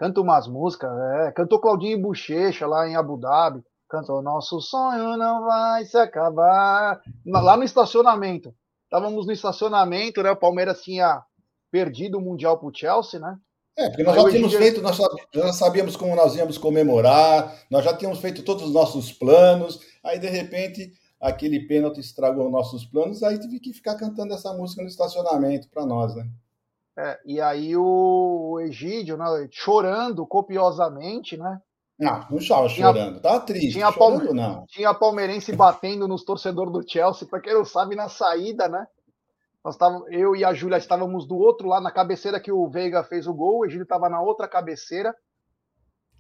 canta umas músicas, é, cantou Claudinho Bochecha lá em Abu Dhabi, cantou Nosso Sonho Não Vai Se Acabar, lá no estacionamento. Estávamos no estacionamento, né? O Palmeiras tinha perdido o Mundial para o Chelsea, né? É, porque nós já tínhamos feito, nós já sabíamos como nós íamos comemorar, nós já tínhamos feito todos os nossos planos, aí de repente aquele pênalti estragou nossos planos, aí tive que ficar cantando essa música no estacionamento para nós, né? É, e aí o Egídio, né, chorando copiosamente, né? Não, não estava chorando, tá triste. Tinha, chorando, Palme... não. tinha palmeirense batendo nos torcedores do Chelsea, para quem não sabe, na saída, né? Nós tava, eu e a Júlia estávamos do outro lado, na cabeceira que o Veiga fez o gol, o Egílio estava na outra cabeceira.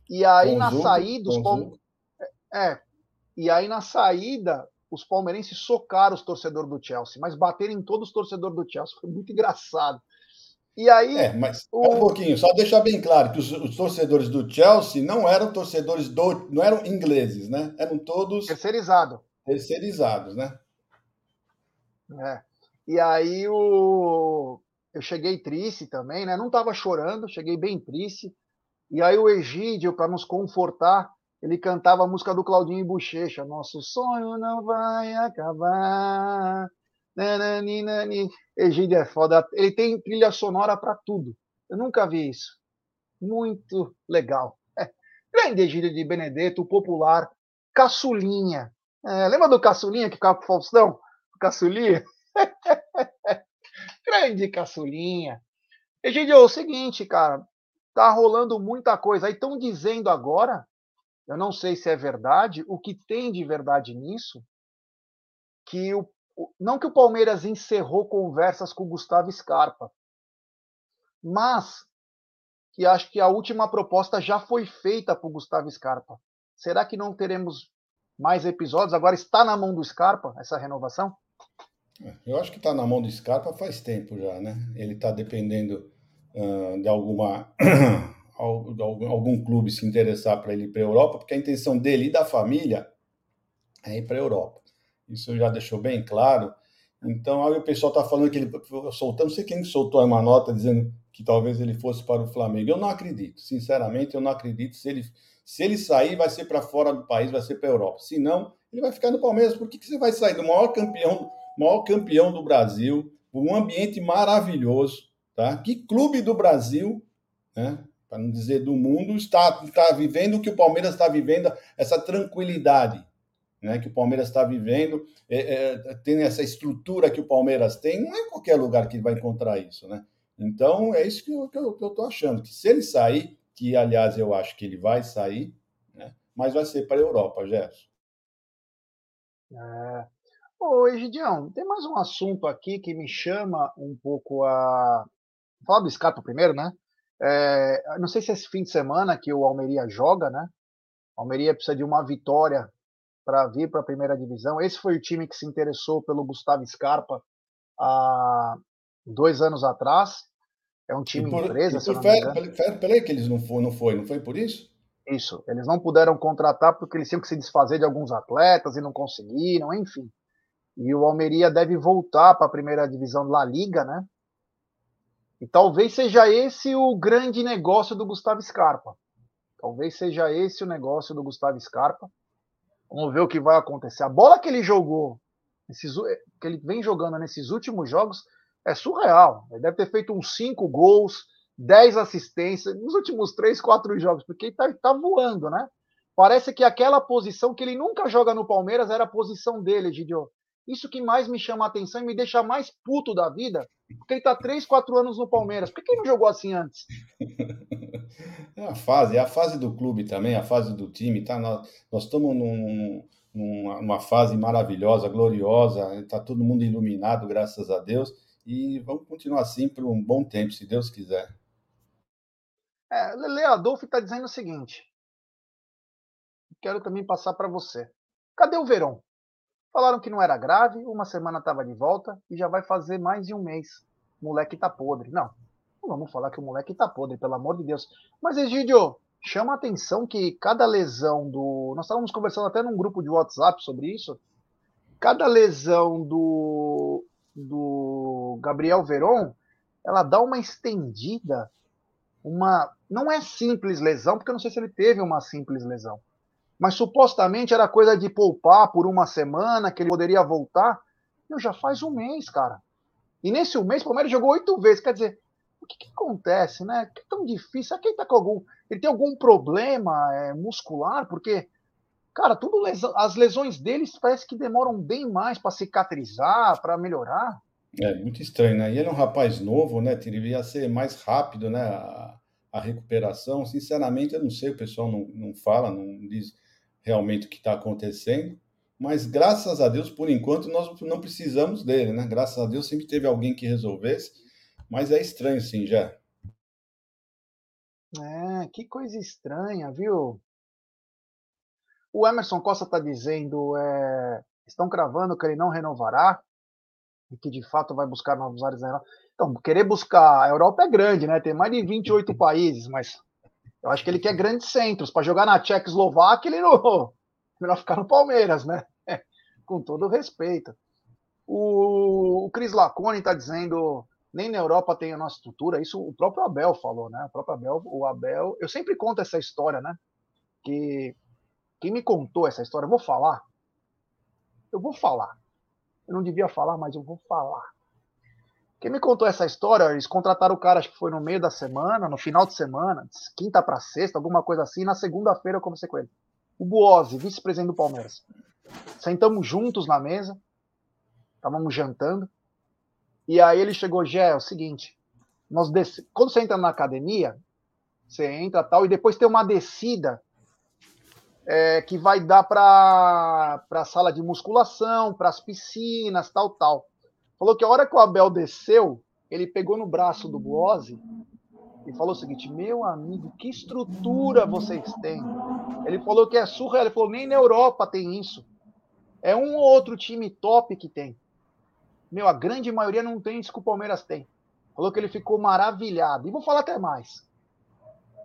E aí, na saída, os Palme... É, e aí na saída, os palmeirenses socaram os torcedores do Chelsea, mas bateram em todos os torcedores do Chelsea. Foi muito engraçado. E aí. É, mas o... um pouquinho, só deixar bem claro que os, os, torcedores do Chelsea não eram torcedores do. não eram ingleses, né? Eram todos. Terceirizados. Terceirizados, né? É. E aí o. Eu cheguei triste também, né? Não estava chorando, cheguei bem triste. E aí o Egídio, para nos confortar, ele cantava a música do Claudinho Bochecha, Nosso sonho não vai acabar. Egídio é foda. Ele tem trilha sonora para tudo. Eu nunca vi isso. Muito legal. É. Grande Egídio de Benedetto, popular, caçulinha. É, lembra do caçulinha que ficava pro Faustão? Caçulinha? Grande caçulinha. Egídio, é o seguinte, cara. Tá rolando muita coisa. Aí estão dizendo agora, eu não sei se é verdade, o que tem de verdade nisso, que o não que o Palmeiras encerrou conversas com o Gustavo Scarpa, mas que acho que a última proposta já foi feita para o Gustavo Scarpa. Será que não teremos mais episódios? Agora está na mão do Scarpa essa renovação? Eu acho que está na mão do Scarpa faz tempo já, né? Ele está dependendo uh, de alguma algum, algum clube se interessar para ele ir para a Europa, porque a intenção dele e da família é ir para a Europa. Isso já deixou bem claro. Então, aí o pessoal está falando que ele soltando, não sei quem soltou uma nota dizendo que talvez ele fosse para o Flamengo. Eu não acredito, sinceramente, eu não acredito. Se ele, se ele sair, vai ser para fora do país, vai ser para a Europa. Se não, ele vai ficar no Palmeiras. Por que, que você vai sair do maior campeão, maior campeão do Brasil, um ambiente maravilhoso, tá? Que clube do Brasil, né? Para não dizer do mundo, está, está vivendo o que o Palmeiras está vivendo, essa tranquilidade né, que o Palmeiras está vivendo, é, é, tem essa estrutura que o Palmeiras tem, não é qualquer lugar que vai encontrar isso, né? Então, é isso que eu estou achando, que se ele sair, que aliás eu acho que ele vai sair, né, mas vai ser para a Europa, Gerson. É. Ô, Egidião, tem mais um assunto aqui que me chama um pouco a. Falar do Scarpa primeiro, né? É, não sei se é esse fim de semana que o Almeria joga, né? O Almeria precisa de uma vitória para vir para a primeira divisão. Esse foi o time que se interessou pelo Gustavo Scarpa há dois anos atrás. É um time por, empresa. E por fair, que eles não foi, não foi, não foi por isso? Isso. Eles não puderam contratar porque eles tinham que se desfazer de alguns atletas e não conseguiram, enfim. E o Almeria deve voltar para a primeira divisão da Liga, né? E talvez seja esse o grande negócio do Gustavo Scarpa. Talvez seja esse o negócio do Gustavo Scarpa. Vamos ver o que vai acontecer. A bola que ele jogou, esses, que ele vem jogando nesses últimos jogos, é surreal. Ele deve ter feito uns 5 gols, 10 assistências nos últimos 3, 4 jogos, porque ele tá, tá, voando, né? Parece que aquela posição que ele nunca joga no Palmeiras era a posição dele, Gidio. Isso que mais me chama a atenção e me deixa mais puto da vida, porque ele tá 3, 4 anos no Palmeiras. Por que ele não jogou assim antes? É a fase, é a fase do clube também, a fase do time. Tá? Nós, nós estamos num, numa, numa fase maravilhosa, gloriosa, está todo mundo iluminado, graças a Deus, e vamos continuar assim por um bom tempo, se Deus quiser. É, Lele Adolfo está dizendo o seguinte: quero também passar para você. Cadê o Verão? Falaram que não era grave, uma semana estava de volta e já vai fazer mais de um mês. O moleque tá podre. Não, não vamos falar que o moleque tá podre, pelo amor de Deus. Mas, Egidio, chama a atenção que cada lesão do. Nós estávamos conversando até num grupo de WhatsApp sobre isso. Cada lesão do, do Gabriel Veron, ela dá uma estendida, uma. Não é simples lesão, porque eu não sei se ele teve uma simples lesão mas supostamente era coisa de poupar por uma semana, que ele poderia voltar. Meu, já faz um mês, cara. E nesse um mês, o Palmeiras jogou oito vezes. Quer dizer, o que, que acontece, né? Que é tão difícil? Quem tá com algum. Ele tem algum problema é, muscular? Porque, cara, tudo as lesões deles parece que demoram bem mais para cicatrizar, para melhorar. É muito estranho, né? E ele é um rapaz novo, né? Deveria ser mais rápido, né? A, a recuperação. Sinceramente, eu não sei, o pessoal não, não fala, não diz realmente o que está acontecendo, mas graças a Deus, por enquanto, nós não precisamos dele, né? Graças a Deus sempre teve alguém que resolvesse, mas é estranho sim, já. É, que coisa estranha, viu? O Emerson Costa está dizendo, é, estão cravando que ele não renovará e que de fato vai buscar novos ares na Europa. Então, querer buscar. A Europa é grande, né? Tem mais de 28 países, mas eu acho que ele quer grandes centros. Para jogar na Tchecoslováquia, ele não. Melhor ficar no Palmeiras, né? Com todo respeito. O, o Cris Lacone está dizendo nem na Europa tem a nossa estrutura. Isso o próprio Abel falou, né? O próprio Abel, o Abel. Eu sempre conto essa história, né? Que quem me contou essa história, eu vou falar. Eu vou falar. Eu não devia falar, mas eu vou falar. Quem me contou essa história, eles contrataram o cara, acho que foi no meio da semana, no final de semana, quinta para sexta, alguma coisa assim. Na segunda-feira eu conversei com ele. O Buozzi, vice-presidente do Palmeiras. Sentamos juntos na mesa, estávamos jantando. E aí ele chegou, Gé, é o seguinte, nós quando você entra na academia, você entra tal, e depois tem uma descida é, que vai dar para a sala de musculação, para as piscinas, tal, tal. Falou que a hora que o Abel desceu, ele pegou no braço do Buozzi e falou o seguinte: Meu amigo, que estrutura vocês têm. Ele falou que é surreal. Ele falou: Nem na Europa tem isso. É um ou outro time top que tem. Meu, a grande maioria não tem isso que o Palmeiras tem. Falou que ele ficou maravilhado. E vou falar até mais.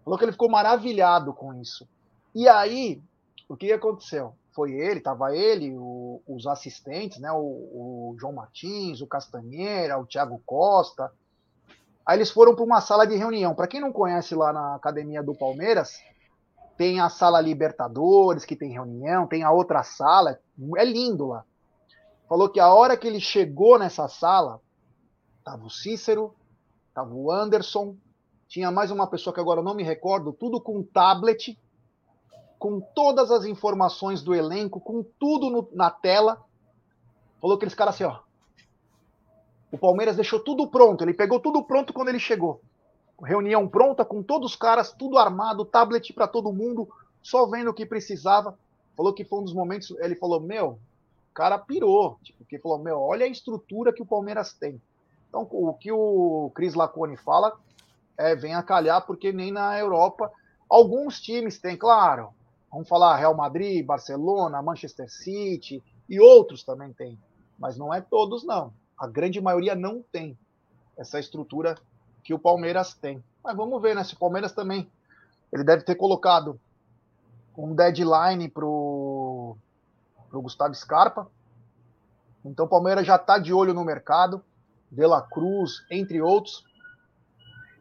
Falou que ele ficou maravilhado com isso. E aí, o que aconteceu? Foi ele, estava ele, o, os assistentes, né, o, o, João Martins, o Castanheira, o Thiago Costa. Aí eles foram para uma sala de reunião. Para quem não conhece lá na academia do Palmeiras, tem a sala Libertadores, que tem reunião, tem a outra sala, é lindo lá. Falou que a hora que ele chegou nessa sala, tava o Cícero, tava o Anderson, tinha mais uma pessoa que agora não me recordo, tudo com tablet, com todas as informações do elenco, com tudo no, na tela. Falou aqueles caras assim, ó. O Palmeiras deixou tudo pronto, ele pegou tudo pronto quando ele chegou. Reunião pronta, com todos os caras, tudo armado, tablet para todo mundo, só vendo o que precisava. Falou que foi um dos momentos, ele falou, meu, o cara pirou, tipo, que falou, meu, olha a estrutura que o Palmeiras tem. Então, o que o Cris Lacone fala é, vem a calhar, porque nem na Europa, alguns times têm, claro, Vamos falar Real Madrid, Barcelona, Manchester City e outros também tem, mas não é todos não. A grande maioria não tem essa estrutura que o Palmeiras tem. Mas vamos ver, né? Se o Palmeiras também ele deve ter colocado um deadline pro pro Gustavo Scarpa. Então o Palmeiras já está de olho no mercado, De La Cruz, entre outros.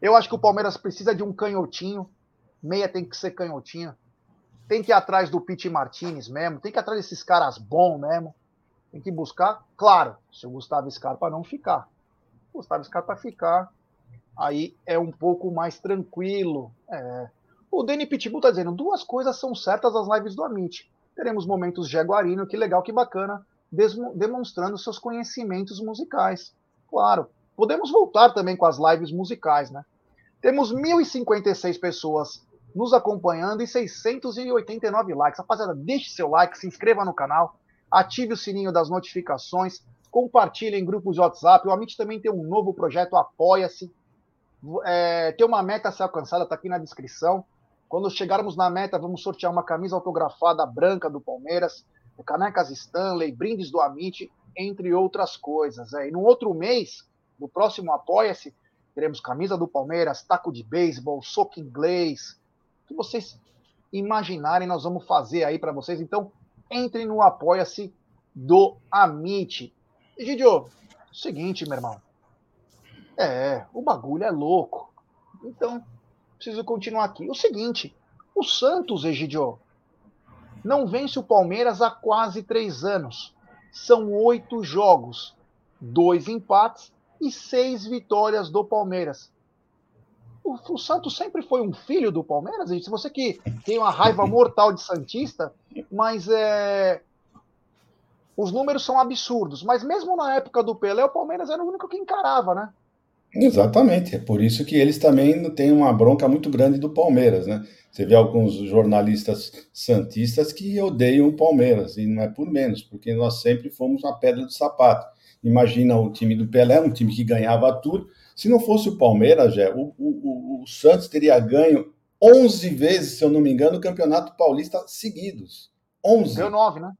Eu acho que o Palmeiras precisa de um canhotinho. Meia tem que ser canhotinha tem que ir atrás do Pete Martinez mesmo, tem que ir atrás desses caras bons mesmo. Tem que buscar, claro, se o Gustavo Scarpa não ficar. O Gustavo Scarpa ficar, aí é um pouco mais tranquilo. É. O Danny Pitbull tá dizendo, duas coisas são certas das lives do Amit. Teremos momentos jaguarino, que legal, que bacana, demonstrando seus conhecimentos musicais. Claro, podemos voltar também com as lives musicais, né? Temos 1.056 pessoas nos acompanhando e 689 likes. Rapaziada, deixe seu like, se inscreva no canal, ative o sininho das notificações, compartilhe em grupos de WhatsApp. O Amit também tem um novo projeto, Apoia-se. É, tem uma meta a ser alcançada, está aqui na descrição. Quando chegarmos na meta, vamos sortear uma camisa autografada branca do Palmeiras, canecas Stanley, brindes do Amit, entre outras coisas. É. E no outro mês, no próximo Apoia-se, teremos camisa do Palmeiras, taco de beisebol, soco inglês, que vocês imaginarem, nós vamos fazer aí para vocês. Então, entrem no Apoia-se do Amit. Egidio, seguinte, meu irmão. É, o bagulho é louco. Então, preciso continuar aqui. O seguinte, o Santos, Egidio, não vence o Palmeiras há quase três anos. São oito jogos, dois empates e seis vitórias do Palmeiras o, o, Santos sempre foi um filho do Palmeiras, gente. Se você que tem uma raiva mortal de Santista, mas é, os números são absurdos. Mas mesmo na época do Pelé, o Palmeiras era o único que encarava, né? Exatamente, é por isso que eles também têm uma bronca muito grande do Palmeiras, né? Você vê alguns jornalistas santistas que odeiam o Palmeiras, e não é por menos, porque nós sempre fomos a pedra do sapato. Imagina o time do Pelé, um time que ganhava tudo. Se não fosse o Palmeiras, já, o, o, o Santos teria ganho 11 vezes, se eu não me engano, o Campeonato Paulista seguidos. 11. Deu 9, né?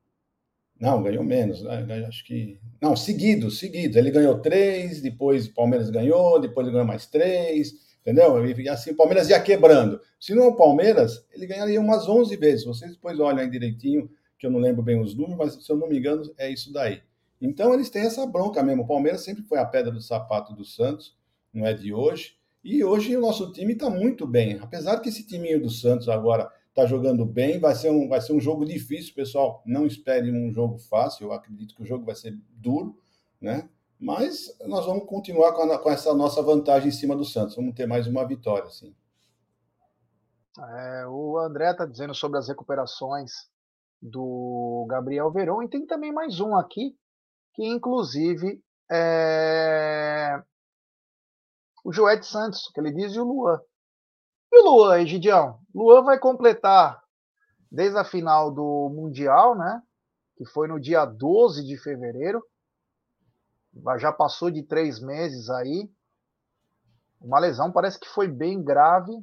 Não, ganhou menos. Né? Acho que. Não, seguidos, seguidos. Ele ganhou três, depois o Palmeiras ganhou, depois ele ganhou mais três, entendeu? E assim o Palmeiras ia quebrando. Se não o Palmeiras, ele ganharia umas 11 vezes. Vocês depois olham aí direitinho, que eu não lembro bem os números, mas se eu não me engano, é isso daí. Então eles têm essa bronca mesmo. O Palmeiras sempre foi a pedra do sapato do Santos, não é de hoje. E hoje o nosso time está muito bem. Apesar que esse timinho do Santos agora está jogando bem. Vai ser, um, vai ser um jogo difícil, pessoal. Não espere um jogo fácil. Eu acredito que o jogo vai ser duro, né? Mas nós vamos continuar com, a, com essa nossa vantagem em cima do Santos. Vamos ter mais uma vitória, sim. É, o André está dizendo sobre as recuperações do Gabriel Verón e tem também mais um aqui que inclusive é o Joete Santos, que ele diz, e o Luan. E o Luan, Egidião? Luan vai completar desde a final do Mundial, né? Que foi no dia 12 de fevereiro. Já passou de três meses aí. Uma lesão parece que foi bem grave.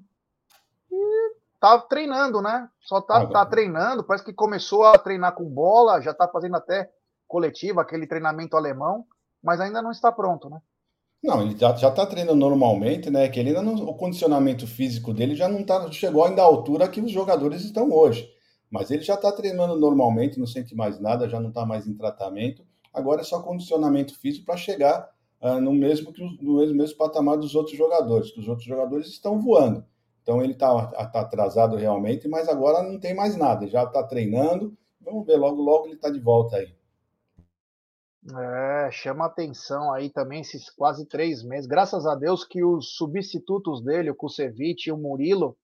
E tá treinando, né? Só tá, tá treinando. Parece que começou a treinar com bola, já tá fazendo até coletiva, aquele treinamento alemão, mas ainda não está pronto, né? Não, ele já, já tá treinando normalmente, né? Que ele ainda não, o condicionamento físico dele já não tá, chegou ainda à altura que os jogadores estão hoje. Mas ele já está treinando normalmente, não sente mais nada, já não está mais em tratamento. Agora é só condicionamento físico para chegar uh, no, mesmo, no mesmo, mesmo patamar dos outros jogadores, que os outros jogadores estão voando. Então ele está tá atrasado realmente, mas agora não tem mais nada, já está treinando. Vamos ver, logo, logo ele está de volta aí. É, chama atenção aí também esses quase três meses. Graças a Deus que os substitutos dele, o Kusevich e o Murilo,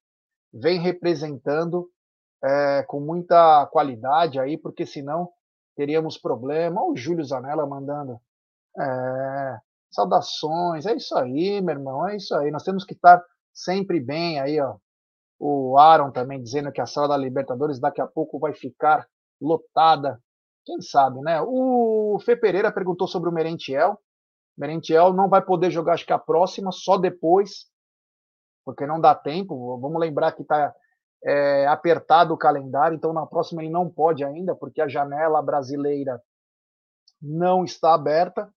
vem representando é, com muita qualidade aí, porque senão teríamos problema. Olha o Júlio Zanella mandando. É, saudações, é isso aí, meu irmão, é isso aí. Nós temos que estar sempre bem aí, ó. O Aaron também dizendo que a sala da Libertadores daqui a pouco vai ficar lotada quem sabe, né? O Fê Pereira perguntou sobre o Merentiel. Merentiel não vai poder jogar, acho que a próxima, só depois, porque não dá tempo. Vamos lembrar que está é, apertado o calendário, então na próxima ele não pode ainda, porque a janela brasileira não está aberta.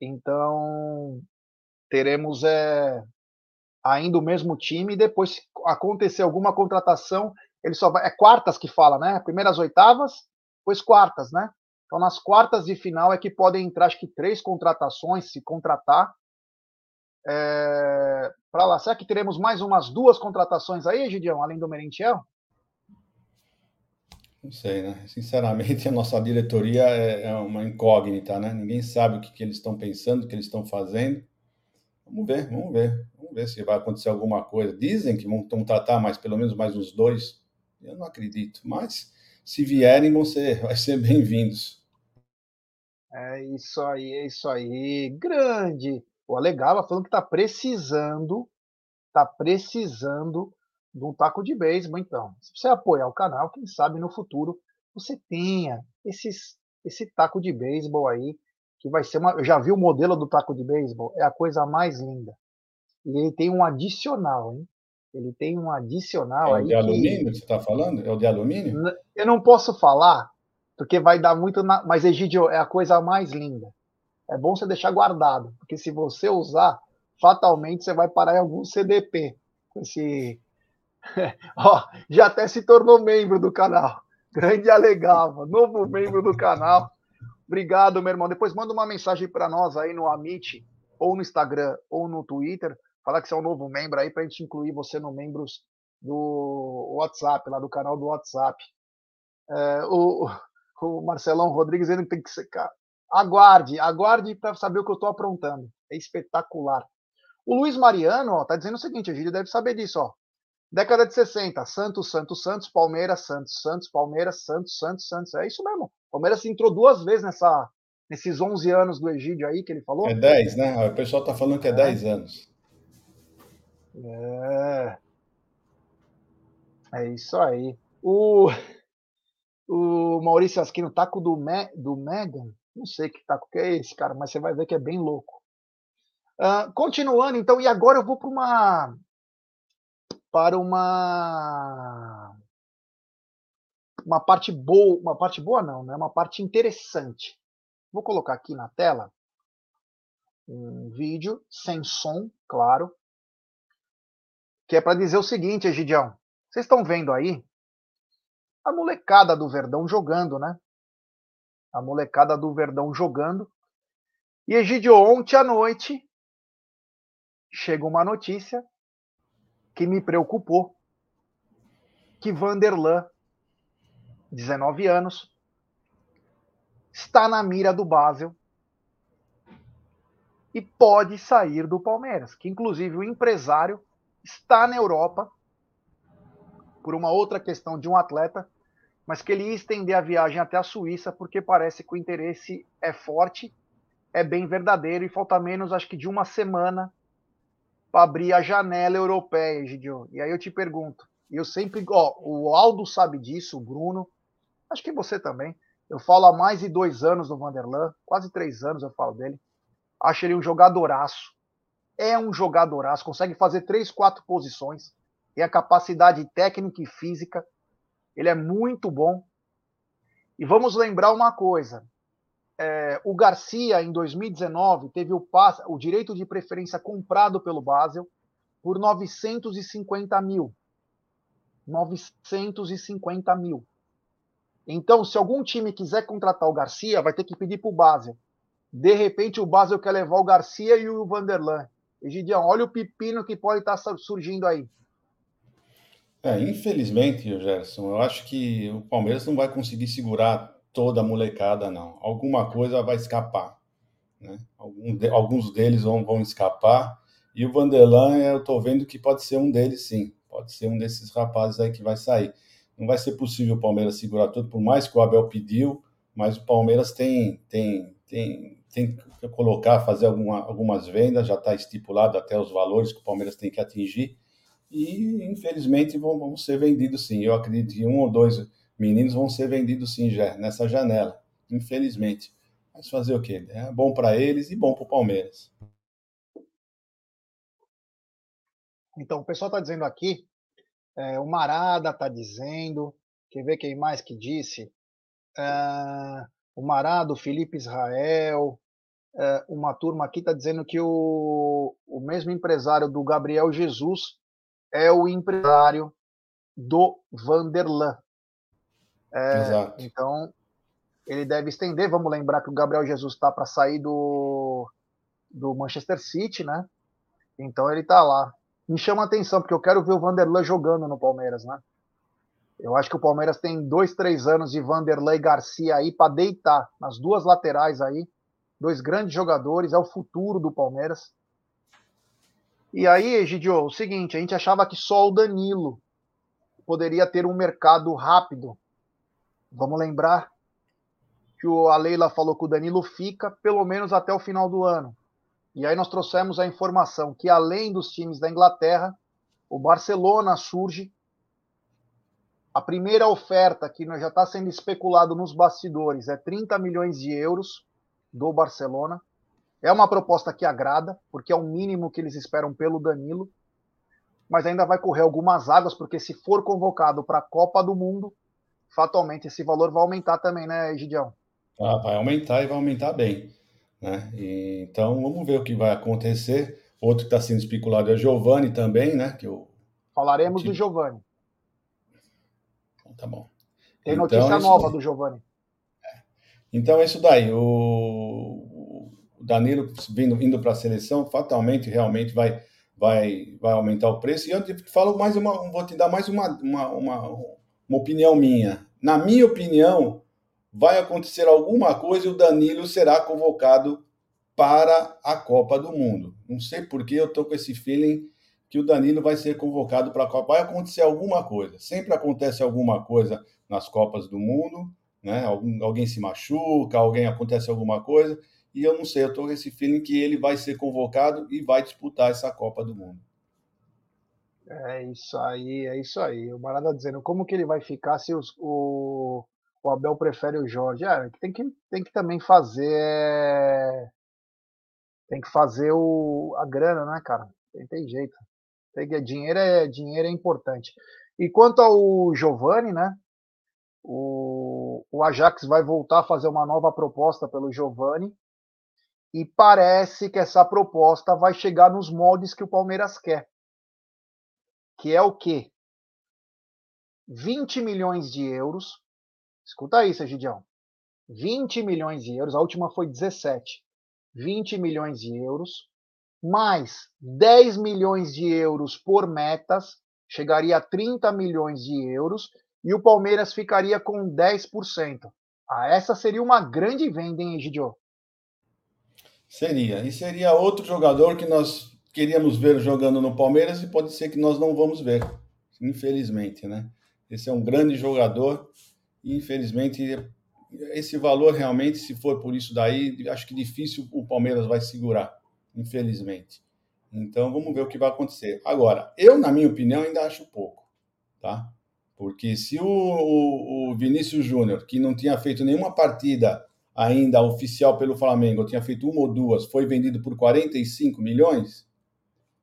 Então teremos é, ainda o mesmo time. E depois, se acontecer alguma contratação, ele só vai. É quartas que fala, né? Primeiras oitavas depois quartas, né? Então, nas quartas de final é que podem entrar, acho que três contratações, se contratar. É, para lá, será que teremos mais umas duas contratações aí, Gideão, além do Merentiel? Não sei, né? Sinceramente, a nossa diretoria é, é uma incógnita, né? Ninguém sabe o que, que eles estão pensando, o que eles estão fazendo. Vamos ver, vamos ver. Vamos ver se vai acontecer alguma coisa. Dizem que vão contratar mais, pelo menos mais uns dois. Eu não acredito, mas se vierem, vão ser, vai ser bem-vindos. É isso aí, é isso aí. Grande. O Alegava falando que está precisando, está precisando de um taco de beisebol, então. Se você apoiar o canal, quem sabe no futuro você tenha esses, esse taco de beisebol aí, que vai ser uma. Eu já vi o modelo do taco de beisebol, é a coisa mais linda. E ele tem um adicional, hein? Ele tem um adicional é aí. É o de alumínio que você está falando? É o de alumínio? Eu não posso falar, porque vai dar muito. Na... Mas, Egidio, é a coisa mais linda. É bom você deixar guardado, porque se você usar, fatalmente você vai parar em algum CDP. Esse. Ó, já até se tornou membro do canal. Grande Alegava, novo membro do canal. Obrigado, meu irmão. Depois manda uma mensagem para nós aí no Amit, ou no Instagram, ou no Twitter falar que você é um novo membro aí para a gente incluir você no membros do WhatsApp, lá do canal do WhatsApp. É, o, o Marcelão Rodrigues ele tem que ser. Aguarde, aguarde para saber o que eu estou aprontando. É espetacular. O Luiz Mariano ó, tá dizendo o seguinte: a gente deve saber disso. Ó. Década de 60, Santos, Santos, Santos, Palmeiras, Santos, Santos, Palmeiras, Santos, Santos, Santos. É isso mesmo. Palmeiras entrou duas vezes nessa, Nesses 11 anos do Egídio aí que ele falou? É 10, né? O pessoal tá falando que é, é. 10 anos. É. É isso aí. O, o Maurício Asquino, taco do, Me, do Megan? Não sei que taco que é esse, cara, mas você vai ver que é bem louco. Uh, continuando, então, e agora eu vou para uma. Para uma. Uma parte boa. Uma parte boa, não, né? Uma parte interessante. Vou colocar aqui na tela um vídeo sem som, claro, que é para dizer o seguinte, Egidião. Vocês estão vendo aí a molecada do Verdão jogando, né? A molecada do Verdão jogando. E Egidio, ontem à noite chega uma notícia que me preocupou. Que Vanderlan, 19 anos, está na mira do Basel e pode sair do Palmeiras. Que inclusive o empresário está na Europa por uma outra questão de um atleta, mas que ele ia estender a viagem até a Suíça porque parece que o interesse é forte, é bem verdadeiro e falta menos, acho que de uma semana para abrir a janela europeia, Gidio. E aí eu te pergunto, eu sempre, ó, o Aldo sabe disso, o Bruno, acho que você também. Eu falo há mais de dois anos do Vanderlan, quase três anos eu falo dele. Acho ele um jogadoraço. É um jogadoraço, consegue fazer três, quatro posições tem a capacidade técnica e física, ele é muito bom. E vamos lembrar uma coisa: é, o Garcia, em 2019, teve o, o direito de preferência comprado pelo Basel por 950 mil. 950 mil. Então, se algum time quiser contratar o Garcia, vai ter que pedir para o Basel. De repente, o Basel quer levar o Garcia e o Vanderlan. Egidião, olha o pepino que pode estar tá surgindo aí. É, infelizmente, Gerson, eu acho que o Palmeiras não vai conseguir segurar toda a molecada, não. Alguma coisa vai escapar. Né? Alguns deles vão, vão escapar. E o Vanderlan, eu estou vendo que pode ser um deles, sim. Pode ser um desses rapazes aí que vai sair. Não vai ser possível o Palmeiras segurar tudo, por mais que o Abel pediu, mas o Palmeiras tem, tem, tem, tem que colocar, fazer alguma, algumas vendas, já está estipulado até os valores que o Palmeiras tem que atingir e infelizmente vão, vão ser vendidos sim. Eu acredito que um ou dois meninos vão ser vendidos sim já nessa janela, infelizmente. Mas fazer o quê? É bom para eles e bom para o Palmeiras. Então, o pessoal está dizendo aqui, é, o Marada está dizendo, quer ver quem mais que disse? É, o Marada, o Felipe Israel, é, uma turma aqui está dizendo que o, o mesmo empresário do Gabriel Jesus é o empresário do Vanderlan. É, Exato. Então, ele deve estender. Vamos lembrar que o Gabriel Jesus está para sair do, do Manchester City, né? Então ele está lá. Me chama a atenção, porque eu quero ver o Vanderlan jogando no Palmeiras, né? Eu acho que o Palmeiras tem dois, três anos de Vanderlan e Garcia aí para deitar nas duas laterais aí. Dois grandes jogadores, é o futuro do Palmeiras. E aí, Egidio, o seguinte, a gente achava que só o Danilo poderia ter um mercado rápido. Vamos lembrar que a Leila falou que o Danilo fica pelo menos até o final do ano. E aí nós trouxemos a informação que além dos times da Inglaterra, o Barcelona surge. A primeira oferta que já está sendo especulado nos bastidores é 30 milhões de euros do Barcelona. É uma proposta que agrada, porque é o mínimo que eles esperam pelo Danilo, mas ainda vai correr algumas águas, porque se for convocado para a Copa do Mundo, fatalmente esse valor vai aumentar também, né, Gideão? Ah, vai aumentar e vai aumentar bem. Né? E, então vamos ver o que vai acontecer. Outro que está sendo especulado é o Giovani também, né? Que eu, Falaremos do Giovani. Então, tá bom. Tem então, notícia nova daí. do Giovani. Então é isso daí. O Danilo vindo, indo para a seleção, fatalmente, realmente vai, vai, vai aumentar o preço. E eu te falo mais uma, vou te dar mais uma, uma, uma, uma opinião minha. Na minha opinião, vai acontecer alguma coisa e o Danilo será convocado para a Copa do Mundo. Não sei por que eu estou com esse feeling que o Danilo vai ser convocado para a Copa. Vai acontecer alguma coisa. Sempre acontece alguma coisa nas Copas do Mundo né? Algum, alguém se machuca, alguém acontece alguma coisa, e eu não sei, eu estou com esse feeling que ele vai ser convocado e vai disputar essa Copa do Mundo. É isso aí, é isso aí. O Barada dizendo como que ele vai ficar se os, o, o Abel prefere o Jorge. É, tem que, tem que também fazer. Tem que fazer o, a grana, né, cara? Tem, tem jeito. Tem dinheiro, é, dinheiro é importante. E quanto ao Giovani, né? O, o Ajax vai voltar a fazer uma nova proposta pelo Giovani. E parece que essa proposta vai chegar nos moldes que o Palmeiras quer. Que é o quê? 20 milhões de euros. Escuta isso, Gidião. 20 milhões de euros. A última foi 17. 20 milhões de euros. Mais 10 milhões de euros por metas. Chegaria a 30 milhões de euros e o Palmeiras ficaria com 10%. Ah, essa seria uma grande venda, hein, Egidio? Seria. E seria outro jogador que nós queríamos ver jogando no Palmeiras e pode ser que nós não vamos ver, infelizmente, né? Esse é um grande jogador e, infelizmente, esse valor realmente, se for por isso daí, acho que difícil o Palmeiras vai segurar, infelizmente. Então, vamos ver o que vai acontecer. Agora, eu, na minha opinião, ainda acho pouco, tá? Porque se o, o, o Vinícius Júnior, que não tinha feito nenhuma partida ainda oficial pelo Flamengo, tinha feito uma ou duas, foi vendido por 45 milhões,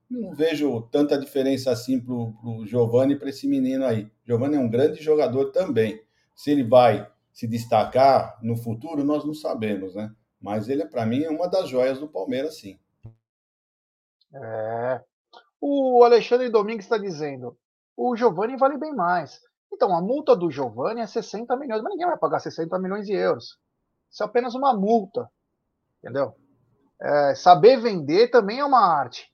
não vejo tanta diferença assim para o Giovanni e para esse menino aí. Giovanni é um grande jogador também. Se ele vai se destacar no futuro, nós não sabemos, né? Mas ele, para mim, é uma das joias do Palmeiras, sim. É. O Alexandre Domingues está dizendo: o Giovanni vale bem mais. Então, a multa do Giovanni é 60 milhões, mas ninguém vai pagar 60 milhões de euros. Isso é apenas uma multa. Entendeu? É, saber vender também é uma arte.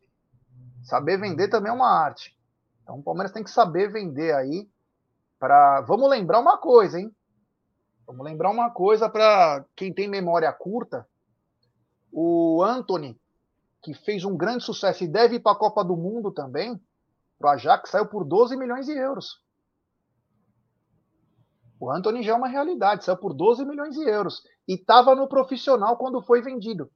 Saber vender também é uma arte. Então o Palmeiras tem que saber vender aí. Pra... Vamos lembrar uma coisa, hein? Vamos lembrar uma coisa para quem tem memória curta. O Anthony, que fez um grande sucesso e deve ir para a Copa do Mundo também, o Ajax saiu por 12 milhões de euros. O Anthony já é uma realidade, saiu por 12 milhões de euros. E estava no profissional quando foi vendido.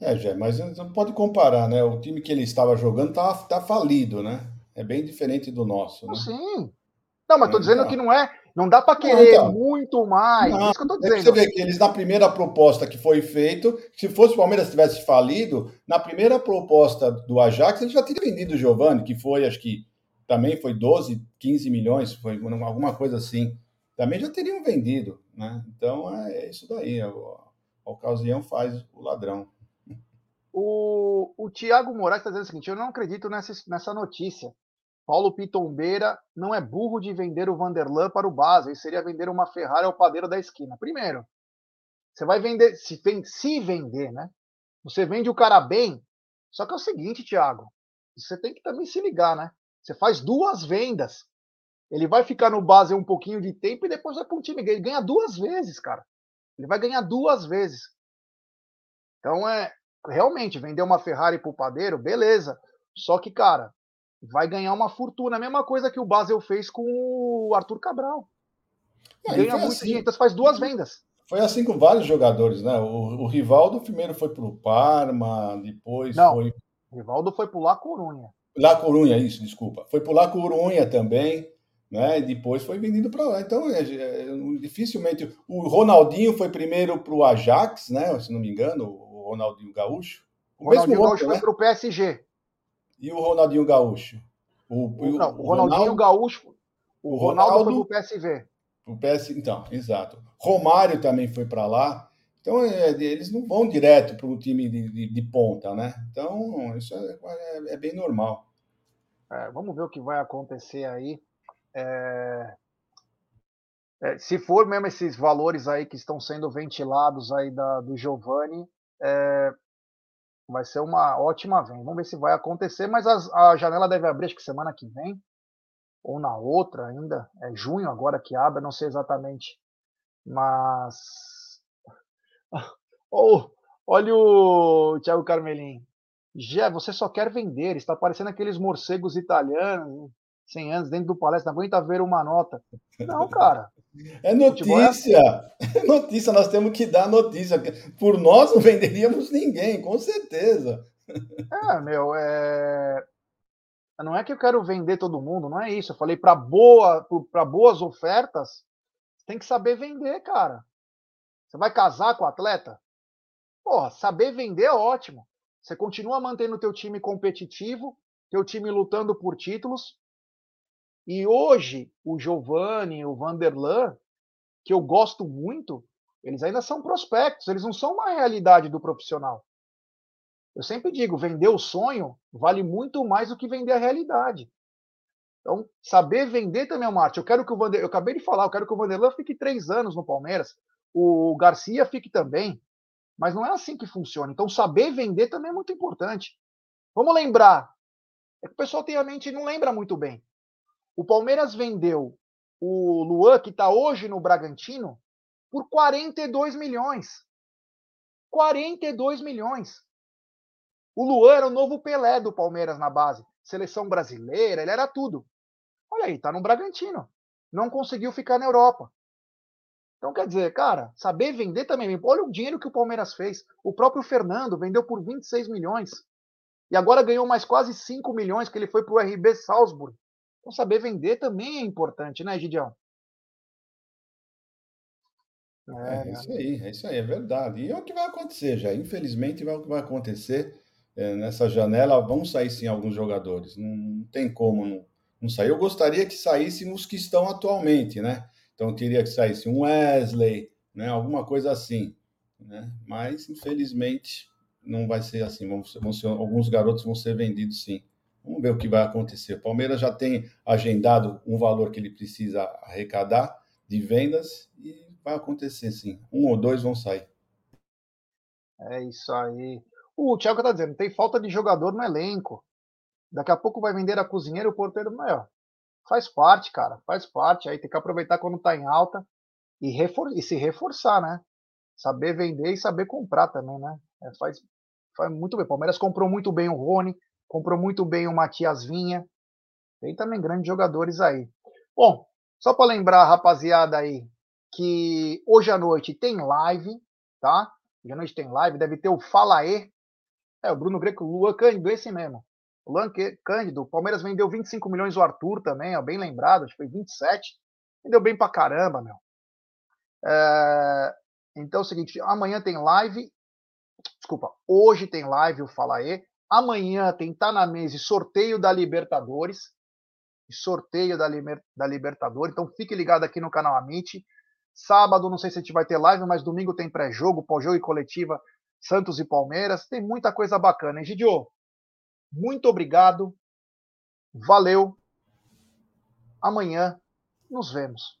É, Jé, mas não pode comparar, né? O time que ele estava jogando tá, tá falido, né? É bem diferente do nosso. Né? Sim. Não, mas tô dizendo então. que não é. Não dá para querer não, então. muito mais. Não, isso que eu tô dizendo. É você vê que eles, na primeira proposta que foi feito, se fosse o Palmeiras tivesse falido, na primeira proposta do Ajax, ele já teria vendido o Giovanni, que foi, acho que também foi 12, 15 milhões, foi alguma coisa assim. Também já teriam vendido, né? Então é isso daí, a, a ocasião faz o ladrão. O, o Tiago Moraes está dizendo o seguinte: eu não acredito nessa, nessa notícia. Paulo Pitombeira não é burro de vender o Vanderlan para o base, seria vender uma Ferrari ao padeiro da esquina. Primeiro, você vai vender, se, se vender, né? Você vende o cara bem, só que é o seguinte, Tiago, você tem que também se ligar, né? Você faz duas vendas. Ele vai ficar no base um pouquinho de tempo e depois vai para um time. Ele ganha duas vezes, cara. Ele vai ganhar duas vezes. Então é realmente vender uma Ferrari para o padeiro, beleza. Só que, cara, vai ganhar uma fortuna. A mesma coisa que o Basel fez com o Arthur Cabral. É, Ganha muito assim, dinheiro. Então faz duas vendas. Foi assim com vários jogadores, né? O, o Rivaldo primeiro foi para o Parma, depois Não, foi. O Rivaldo foi para o La Corunha. La Corunha, isso, desculpa. Foi para La Corunha também, né? E depois foi vendido para lá. Então, é, é, dificilmente. O Ronaldinho foi primeiro para o Ajax, né? Se não me engano, o Ronaldinho Gaúcho. O, o Ronaldinho mesmo Gaúcho né? foi para o PSG. E o Ronaldinho Gaúcho? O, o, não, o Ronaldinho Ronaldo, Gaúcho. O, Ronaldo, Ronaldo foi PSV. O PS, então, exato. Romário também foi para lá. Então, é, eles não vão direto para um time de, de, de, ponta, né? Então, isso é, é, é bem normal. É, vamos ver o que vai acontecer aí. É, é, se for mesmo esses valores aí que estão sendo ventilados aí da, do Giovanni, é, vai ser uma ótima venda. Vamos ver se vai acontecer, mas as, a janela deve abrir acho que semana que vem, ou na outra ainda. É junho agora que abre, não sei exatamente. Mas Oh, olha o Thiago Carmelim. Já, você só quer vender, está parecendo aqueles morcegos italianos. 100 anos dentro do palestra, não aguenta ver uma nota. Não, cara. É notícia. É notícia, nós temos que dar notícia. Por nós não venderíamos ninguém, com certeza. É, meu, é... não é que eu quero vender todo mundo, não é isso. Eu falei para boa, para boas ofertas, tem que saber vender, cara. Você vai casar com o atleta? Porra, saber vender é ótimo. Você continua mantendo o teu time competitivo, teu time lutando por títulos. E hoje, o Giovanni, o Vanderlan, que eu gosto muito, eles ainda são prospectos, eles não são uma realidade do profissional. Eu sempre digo, vender o sonho vale muito mais do que vender a realidade. Então, saber vender também é uma arte. Eu quero que o Vander... eu acabei de falar, eu quero que o Vanderlan fique três anos no Palmeiras, o Garcia fique também, mas não é assim que funciona. Então, saber vender também é muito importante. Vamos lembrar, é que o pessoal tem a mente e não lembra muito bem. O Palmeiras vendeu o Luan, que está hoje no Bragantino, por 42 milhões. 42 milhões. O Luan era o novo Pelé do Palmeiras na base. Seleção brasileira, ele era tudo. Olha aí, tá no Bragantino. Não conseguiu ficar na Europa. Então, quer dizer, cara, saber vender também. Olha o dinheiro que o Palmeiras fez. O próprio Fernando vendeu por 26 milhões. E agora ganhou mais quase 5 milhões que ele foi para o RB Salzburg. Então, saber vender também é importante, né, Gideão? É, é, isso aí, é isso aí, é verdade. E é o que vai acontecer já. Infelizmente, é o que vai acontecer é, nessa janela. Vão sair sim alguns jogadores. Não, não tem como não, não, sair. Eu gostaria que saíssem os que estão atualmente, né? Então, eu queria que saísse um Wesley, né? Alguma coisa assim, né? Mas, infelizmente, não vai ser assim. Vão, vão ser, alguns garotos vão ser vendidos sim. Vamos ver o que vai acontecer. O Palmeiras já tem agendado um valor que ele precisa arrecadar de vendas e vai acontecer sim. Um ou dois vão sair. É isso aí. O Thiago está dizendo, tem falta de jogador no elenco. Daqui a pouco vai vender a cozinheira e o porteiro maior. Faz parte, cara, faz parte. Aí tem que aproveitar quando está em alta e, refor e, se reforçar, né? Saber vender e saber comprar também, né? É, faz, faz muito bem. Palmeiras comprou muito bem o Rony, comprou muito bem o Matias Vinha. Tem também grandes jogadores aí. Bom, só para lembrar, rapaziada aí, que hoje à noite tem live, tá? Hoje à noite tem live, deve ter o Falaê. É, o Bruno Greco, Luan Cândido, esse mesmo. O Luan Cândido, o Palmeiras vendeu 25 milhões, o Arthur também, ó, bem lembrado, acho que foi 27. Vendeu bem pra caramba, meu. É, então é o seguinte, amanhã tem live. Desculpa, hoje tem live o Falaê. Amanhã tem Tá na Mesa sorteio da Libertadores. Sorteio da, da Libertadores. Então fique ligado aqui no canal Amit. Sábado, não sei se a gente vai ter live, mas domingo tem pré-jogo, pós-jogo e coletiva Santos e Palmeiras. Tem muita coisa bacana, hein, Gidio? Muito obrigado. Valeu. Amanhã nos vemos.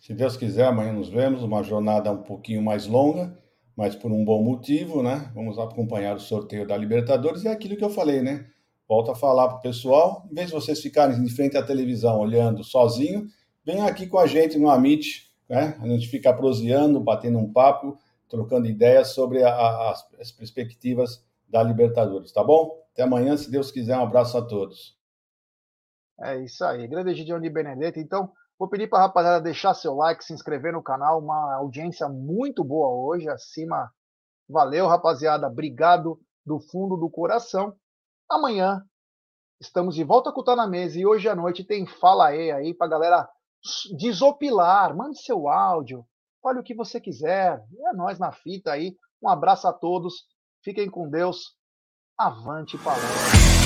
Se Deus quiser, amanhã nos vemos. Uma jornada um pouquinho mais longa mas por um bom motivo, né? Vamos acompanhar o sorteio da Libertadores e é aquilo que eu falei, né? Volto a falar para o pessoal, em vez de vocês ficarem em frente à televisão olhando sozinho, venham aqui com a gente no Amit, né? A gente fica proseando, batendo um papo, trocando ideias sobre a, a, as perspectivas da Libertadores, tá bom? Até amanhã, se Deus quiser, um abraço a todos. É isso aí, grande Gideon de Benedetto. Então, Vou pedir para a rapaziada deixar seu like, se inscrever no canal, uma audiência muito boa hoje, acima. Valeu, rapaziada, obrigado do fundo do coração. Amanhã estamos de volta com o Tá na Mesa e hoje à noite tem Fala aí aí para galera desopilar, mande seu áudio, fale o que você quiser, é nós na fita aí. Um abraço a todos, fiquem com Deus, avante palestra.